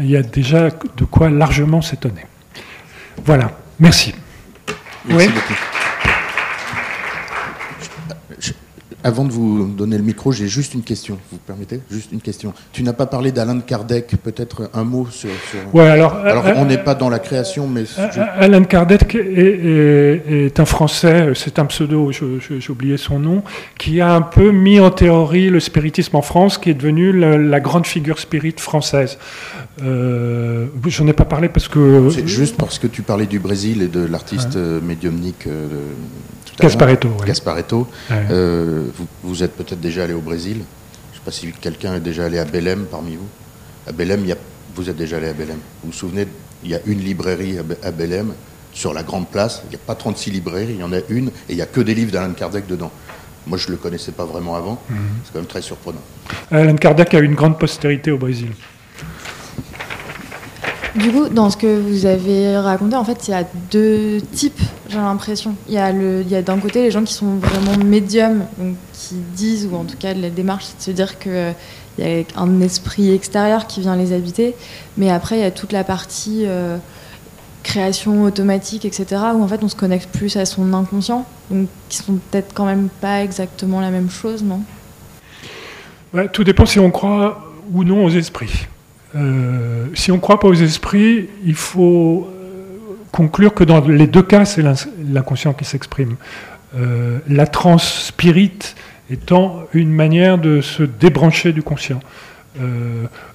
il y a déjà de quoi largement s'étonner. Voilà, merci. Merci beaucoup. Avant de vous donner le micro, j'ai juste une question. Vous permettez? Juste une question. Tu n'as pas parlé d'Alain Kardec. Peut-être un mot sur. Ouais, alors. Alors, on n'est pas dans la création, mais. Alain Kardec est, un Français. C'est un pseudo. J'ai oublié son nom, qui a un peu mis en théorie le spiritisme en France, qui est devenu la, grande figure spirit française. Euh, J'en ai pas parlé parce que. C'est juste parce que tu parlais du Brésil et de l'artiste médiumnique. Euh, Gasparetto. Gasparetto. Euh, vous, êtes peut-être déjà allé au Brésil. Je ne sais pas si quelqu'un est déjà allé à Belém parmi vous. À Belém, il y a, vous êtes déjà allé à Belém. Vous vous souvenez, il y a une librairie à Belém sur la grande place. Il n'y a pas 36 librairies, il y en a une, et il n'y a que des livres d'Alain Kardec dedans. Moi, je ne le connaissais pas vraiment avant. Mhm. C'est quand même très surprenant. Alain Kardec a une grande postérité au Brésil. Du coup, dans ce que vous avez raconté, en fait, il y a deux types, j'ai l'impression. Il y a, d'un côté les gens qui sont vraiment médiums, qui disent, ou en tout cas la démarche, c'est de se dire qu'il euh, y a un esprit extérieur qui vient les habiter. Mais après, il y a toute la partie euh, création automatique, etc., où en fait on se connecte plus à son inconscient, donc qui sont peut-être quand même pas exactement la même chose, non? Tout dépend si on croit ou non aux esprits. Euh, si on ne croit pas aux esprits, il faut euh, conclure que dans les deux cas, c'est l'inconscient qui s'exprime. Euh, la transe spirit étant une manière de se débrancher du conscient.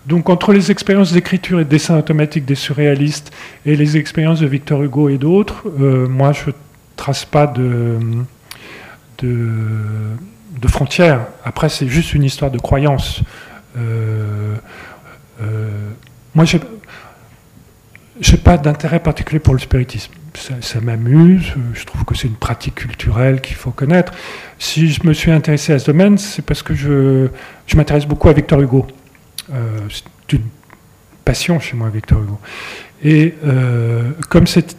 donc entre les expériences d'écriture et de dessin automatique des surréalistes et les expériences de Victor Hugo et d'autres, moi je trace pas de, de, de frontières. Après, c'est juste une histoire de croyance. Moi, j'ai n'ai pas d'intérêt particulier pour le spiritisme. Ça, m'amuse, je trouve que c'est une pratique culturelle qu'il faut connaître. Si je me suis intéressé à ce domaine, c'est parce que je, je m'intéresse beaucoup à Victor Hugo. Euh, c'est une passion chez moi, Victor Hugo. Et euh, comme cet,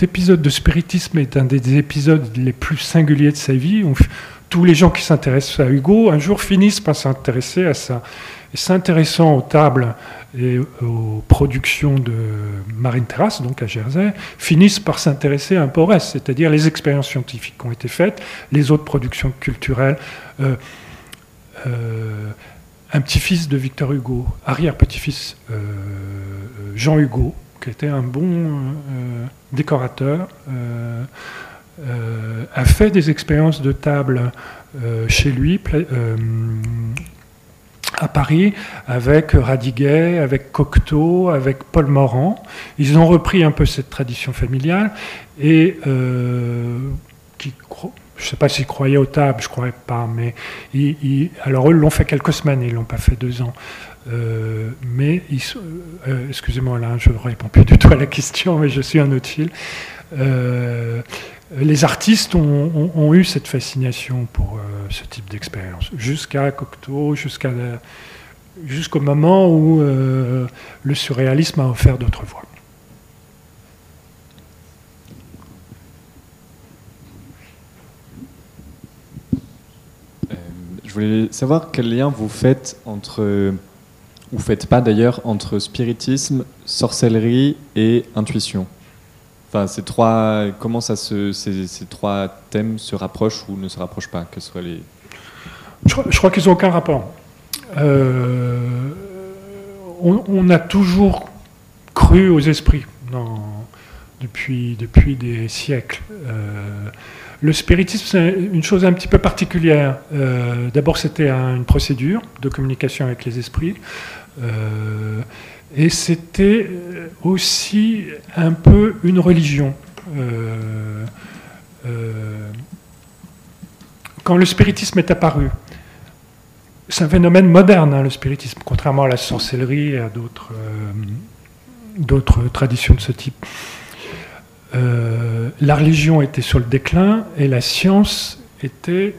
épisode de spiritisme est un des épisodes les plus singuliers de sa vie, tous les gens qui s'intéressent à Hugo, un jour finissent par s'intéresser à ça. S'intéressant aux tables et aux productions de Marine Terrasse, donc à Jersey, finissent par s'intéresser un peu au reste, c'est-à-dire les expériences scientifiques qui ont été faites, les autres productions culturelles. Euh, euh, un petit-fils de Victor Hugo, arrière-petit-fils euh, Jean Hugo, qui était un bon décorateur, a fait des expériences de table chez lui, à Paris avec Radiguet, avec Cocteau, avec Paul Morand. Ils ont repris un peu cette tradition familiale et euh, qui, je ne sais pas s'ils croyaient aux tables, je ne croyais pas, mais alors eux l'ont fait quelques semaines, ils ne l'ont pas fait deux ans. Euh, mais, euh, excusez-moi là, je ne réponds plus du tout à la question, mais je suis un autre fil les artistes ont, eu cette fascination pour euh, ce type d'expérience, jusqu'à Cocteau, jusqu'à, jusqu'au moment où euh, le surréalisme a offert d'autres voies. Euh, je voulais savoir quel lien vous faites entre, ou faites pas d'ailleurs, entre spiritisme, sorcellerie et intuition. Enfin, ces trois, comment ces, trois thèmes se rapprochent ou ne se rapprochent pas? Quels seraient les... Je, crois qu'ils n'ont aucun rapport. Euh, on, a toujours cru aux esprits depuis, depuis des siècles. Euh, le spiritisme, c'est une chose un petit peu particulière. Euh, d'abord, c'était une procédure de communication avec les esprits. Et c'était euh, aussi un peu une religion. Euh, euh, quand le spiritisme est apparu, c'est un phénomène moderne, hein, le spiritisme, contrairement à la sorcellerie et à d'autres, d'autres traditions de ce type. la religion était sur le déclin et la science était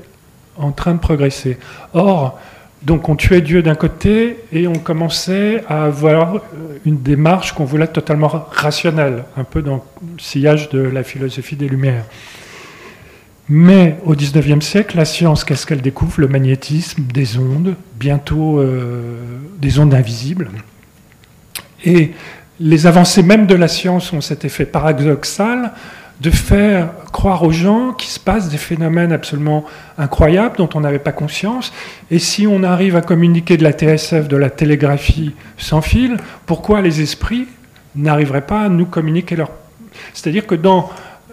en train de progresser. Or, donc on tuait Dieu d'un côté et on commençait à avoir euh, une démarche qu'on voulait totalement rationnelle, un peu dans le sillage de la philosophie des Lumières. Mais au XIXe siècle, la science, qu'est-ce qu'elle découvre? Le magnétisme, des ondes, bientôt euh, des ondes invisibles. Et les avancées même de la science ont cet effet paradoxal de faire croire aux gens qu'il se passe des phénomènes absolument incroyables dont on n'avait pas conscience. Et si on arrive à communiquer de la TSF, de la télégraphie sans fil, pourquoi les esprits n'arriveraient pas à nous communiquer leur... C'est-à-dire que dans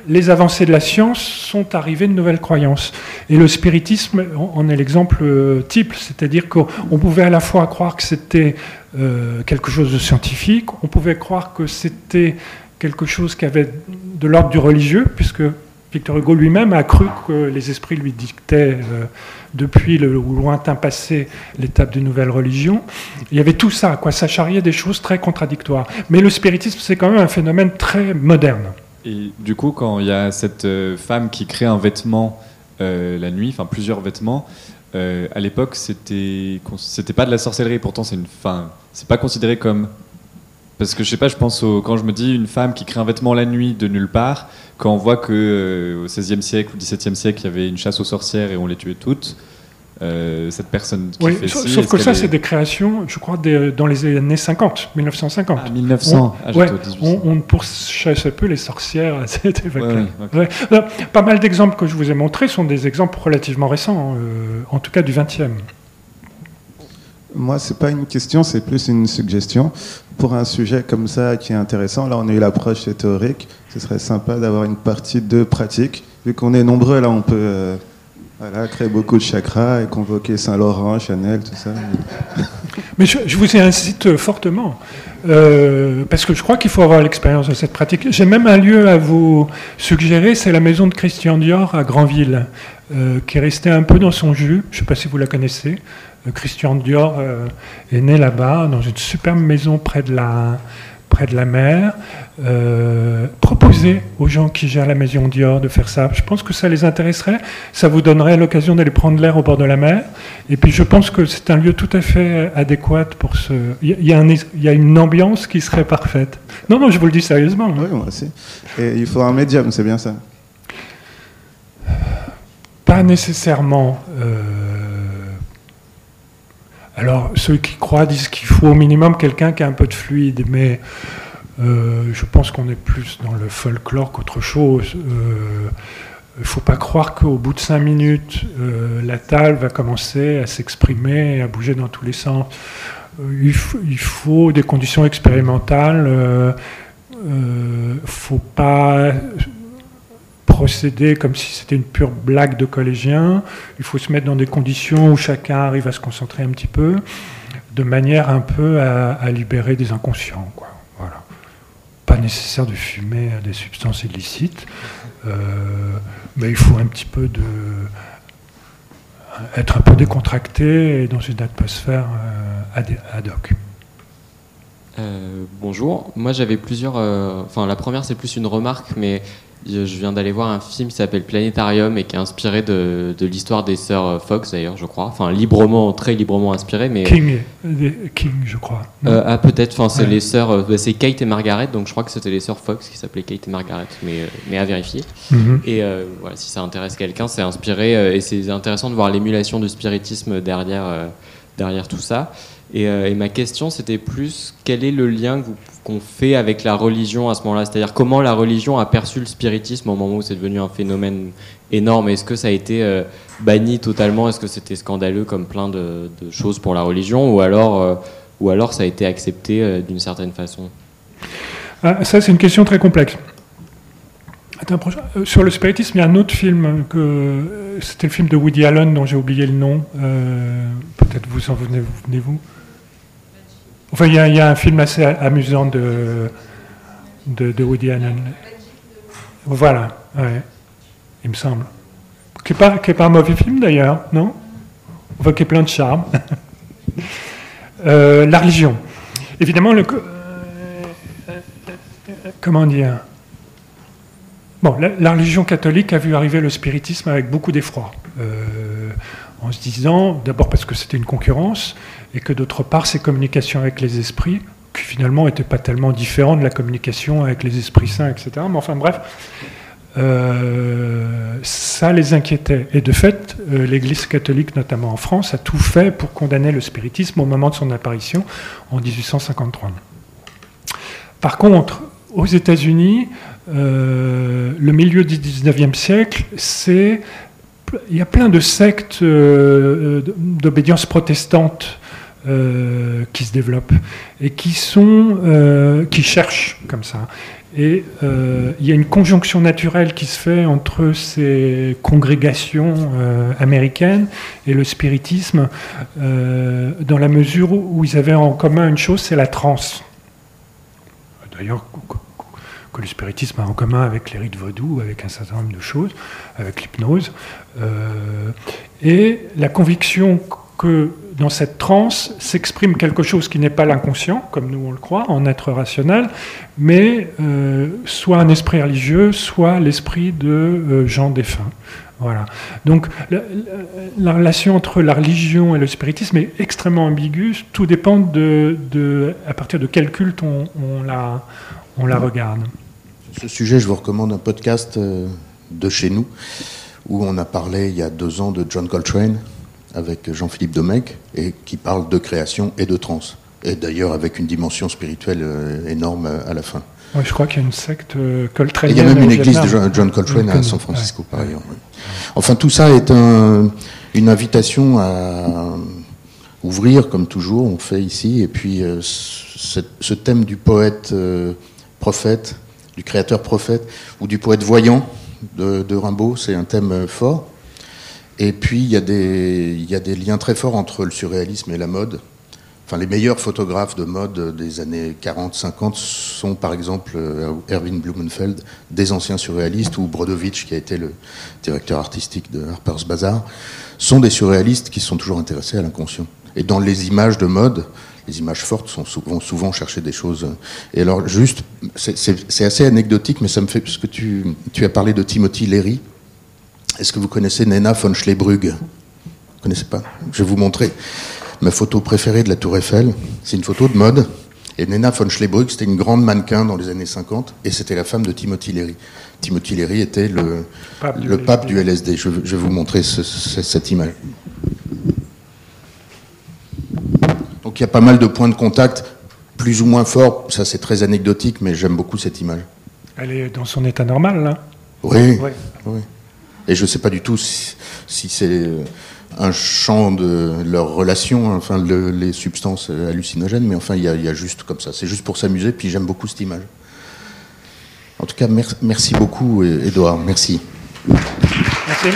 les avancées de la science sont arrivées de nouvelles croyances. Et le spiritisme en est l'exemple euh, type, c'est-à-dire qu'on pouvait à la fois croire que c'était euh, quelque chose de scientifique, on pouvait croire que c'était quelque chose qui avait de l'ordre du religieux, puisque Victor Hugo lui-même a cru que les esprits lui dictaient euh, depuis le lointain passé l'étape d'une nouvelle religion. Il y avait tout ça, quoi, ça charriait des choses très contradictoires. Mais le spiritisme, c'est quand même un phénomène très moderne. Et du coup, quand il y a cette euh, femme qui crée un vêtement euh, la nuit, enfin plusieurs vêtements, à l'époque, c'était c'était pas de la sorcellerie. Pourtant, c'est une, fin, c'est pas considéré comme parce que je sais pas, je pense quand je me dis une femme qui crée un vêtement la nuit de nulle part, quand on voit que euh, au XVIe siècle ou XVIIe siècle, il y avait une chasse aux sorcières et on les tuait toutes. Euh, cette personne qui oui, fait sauf, que ça, c'est des créations, je crois, dans les années 50, 1950. Ah, 1900, on, ouais, on, on, pourchassait peu les sorcières à cette époque Pas mal d'exemples que je vous ai montrés sont des exemples relativement récents, euh, en tout cas du 20e. Moi, c'est pas une question, c'est plus une suggestion. Pour un sujet comme ça qui est intéressant, là, on a eu l'approche théorique. Ce serait sympa d'avoir une partie de pratique. Vu qu'on est nombreux, là, on peut euh, créer beaucoup de chakras et convoquer Saint-Laurent, Chanel, tout ça. Mais je, je vous incite fortement, euh, parce que je crois qu'il faut avoir l'expérience de cette pratique. J'ai même un lieu à vous suggérer, c'est la maison de Christian Dior à Granville, euh, qui est restée un peu dans son jus. Je ne sais pas si vous la connaissez. Euh, Christian Dior euh, est né là-bas, dans une superbe maison près de la, près de la mer. Euh, proposez aux gens qui gèrent la maison Dior de faire ça. Je pense que ça les intéresserait. Ça vous donnerait l'occasion d'aller prendre l'air au bord de la mer. Et puis je pense que c'est un lieu tout à fait adéquat pour ce. Il y a, y a un- il y a une ambiance qui serait parfaite. Non, non, je vous le dis sérieusement. Oui, moi aussi. Et il faut un médium, c'est bien ça. Pas nécessairement. euh, Alors, ceux qui croient disent qu'il faut au minimum quelqu'un qui a un peu de fluide, mais euh, je pense qu'on est plus dans le folklore qu'autre chose. Euh, Il ne faut pas croire qu'au bout de cinq minutes, euh, la talle va commencer à s'exprimer à bouger dans tous les sens. Euh, il, il faut des conditions expérimentales. Il ne faut pas procéder comme si c'était une pure blague de collégien. Il faut se mettre dans des conditions où chacun arrive à se concentrer un petit peu, de manière un peu à, libérer des inconscients. Voilà. Pas nécessaire de fumer des substances illicites, euh, mais il faut un petit peu de être un peu décontracté et dans une atmosphère euh, ad, hoc. Euh, bonjour, moi j'avais plusieurs. Enfin, la première c'est plus une remarque, mais je viens d'aller voir un film qui s'appelle Planétarium et qui est inspiré de, de l'histoire des sœurs Fox d'ailleurs, je crois. Enfin, librement, très librement inspiré, mais. King, euh, King, je crois. Euh, ah peut-être, enfin c'est Ouais. les sœurs, euh, bah, c'est Kate et Margaret, donc je crois que c'était les sœurs Fox qui s'appelaient Kate et Margaret, mais, euh, mais à vérifier. Mhm. Et euh, voilà, si ça intéresse quelqu'un, c'est inspiré euh, et c'est intéressant de voir l'émulation du spiritisme derrière, euh, derrière tout ça. Et, euh, et ma question, c'était plus quel est le lien que vous- qu'on fait avec la religion à ce moment-là? C'est-à-dire comment la religion a perçu le spiritisme au moment où c'est devenu un phénomène énorme? Est-ce que ça a été euh, banni totalement? Est-ce que c'était scandaleux comme plein de, choses pour la religion? Ou alors, euh, ou alors ça a été accepté euh, d'une certaine façon? Ah, ça, c'est une question très complexe. Sur le spiritisme, il y a un autre film que c'était le film de Woody Allen dont j'ai oublié le nom. Peut-être vous en venez- vous venez-vous. Enfin, il y, a, un film assez amusant de, Woody Allen. Voilà, il me semble. Qui n'est pas, est pas un mauvais film d'ailleurs, non? Enfin, qui est plein de charme. Euh, la religion. Évidemment, le, co- comment dire? Bon, la, la religion catholique a vu arriver le spiritisme avec beaucoup d'effroi, euh, en se disant, d'abord parce que c'était une concurrence, et que d'autre part, ces communications avec les esprits, qui finalement n'étaient pas tellement différentes de la communication avec les esprits saints, etc. Mais enfin bref, euh, ça les inquiétait. Et de fait, euh, l'Église catholique, notamment en France, a tout fait pour condamner le spiritisme au moment de son apparition en 1853. Par contre, aux États-Unis, euh, le milieu du 19e siècle, c'est il y a plein de sectes euh, d'obédience protestante euh, qui se développent et qui sont euh, qui cherchent comme ça. Et euh, il y a une conjonction naturelle qui se fait entre ces congrégations euh, américaines et le spiritisme, euh, dans la mesure où ils avaient en commun une chose, c'est la transe. D'ailleurs, que- le spiritisme a en commun avec les rites vaudous, avec un certain nombre de choses, avec l'hypnose. Euh, et la conviction que dans cette transe s'exprime quelque chose qui n'est pas l'inconscient, comme nous on le croit, en être rationnel, mais euh, soit un esprit religieux, soit l'esprit de euh, gens défunts. Voilà. Donc la, la- la relation entre la religion et le spiritisme est extrêmement ambiguë. Tout dépend de, à partir de quel culte on, on la regarde. Ce sujet, je vous recommande un podcast euh, de chez nous, où on a parlé il y a deux ans de John Coltrane avec Jean-Philippe Domecq, et qui parle de création et de trance. Et d'ailleurs avec une dimension spirituelle euh, énorme euh, à la fin. Ouais, je crois qu'il y a une secte coltranienne. il y a même une église de. John, Coltrane à San Francisco, ouais. par ailleurs. oui. Enfin, tout ça est un- une invitation à ouvrir, comme toujours, on fait ici. Et puis, ce, ce thème du poète euh, prophète, du créateur prophète, ou du poète voyant de, Rimbaud, c'est un thème euh, fort. Et puis, il y, a des, il y a des liens très forts entre le surréalisme et la mode. Enfin, les meilleurs photographes de mode des années 40-50 sont par exemple euh, Erwin Blumenfeld, des anciens surréalistes, ou Brodovitch, qui a été le directeur artistique de Harper's Bazaar, sont des surréalistes qui sont toujours intéressés à l'inconscient. Et dans les images de mode, les images fortes sont souvent, souvent chercher des choses. Et alors, juste, c'est assez anecdotique, mais ça me fait, parce que tu, tu as parlé de Timothy Leary. Est-ce que vous connaissez Nena von Schlebrugge Vous connaissez pas? Je vais vous montrer ma photo préférée de la Tour Eiffel. C'est une photo de mode. Et Nena von Schlebrugge, c'était une grande mannequin dans les années 50, et c'était la femme de Timothy Leary. Timothy Leary était le pape du, LSD. Pape du LSD. Je, je, vais vous montrer ce, ce, cette image. Donc il y a pas mal de points de contact, plus ou moins forts. Ça, c'est très anecdotique, mais j'aime beaucoup cette image. Elle est dans son état normal, là Oui. oui. oui. Et je ne sais pas du tout si, si c'est un champ de leur relation, enfin le, les substances hallucinogènes, mais enfin il y, y, a juste comme ça. C'est juste pour s'amuser, puis j'aime beaucoup cette image. En tout cas, mer merci beaucoup, Edouard. Merci. Merci.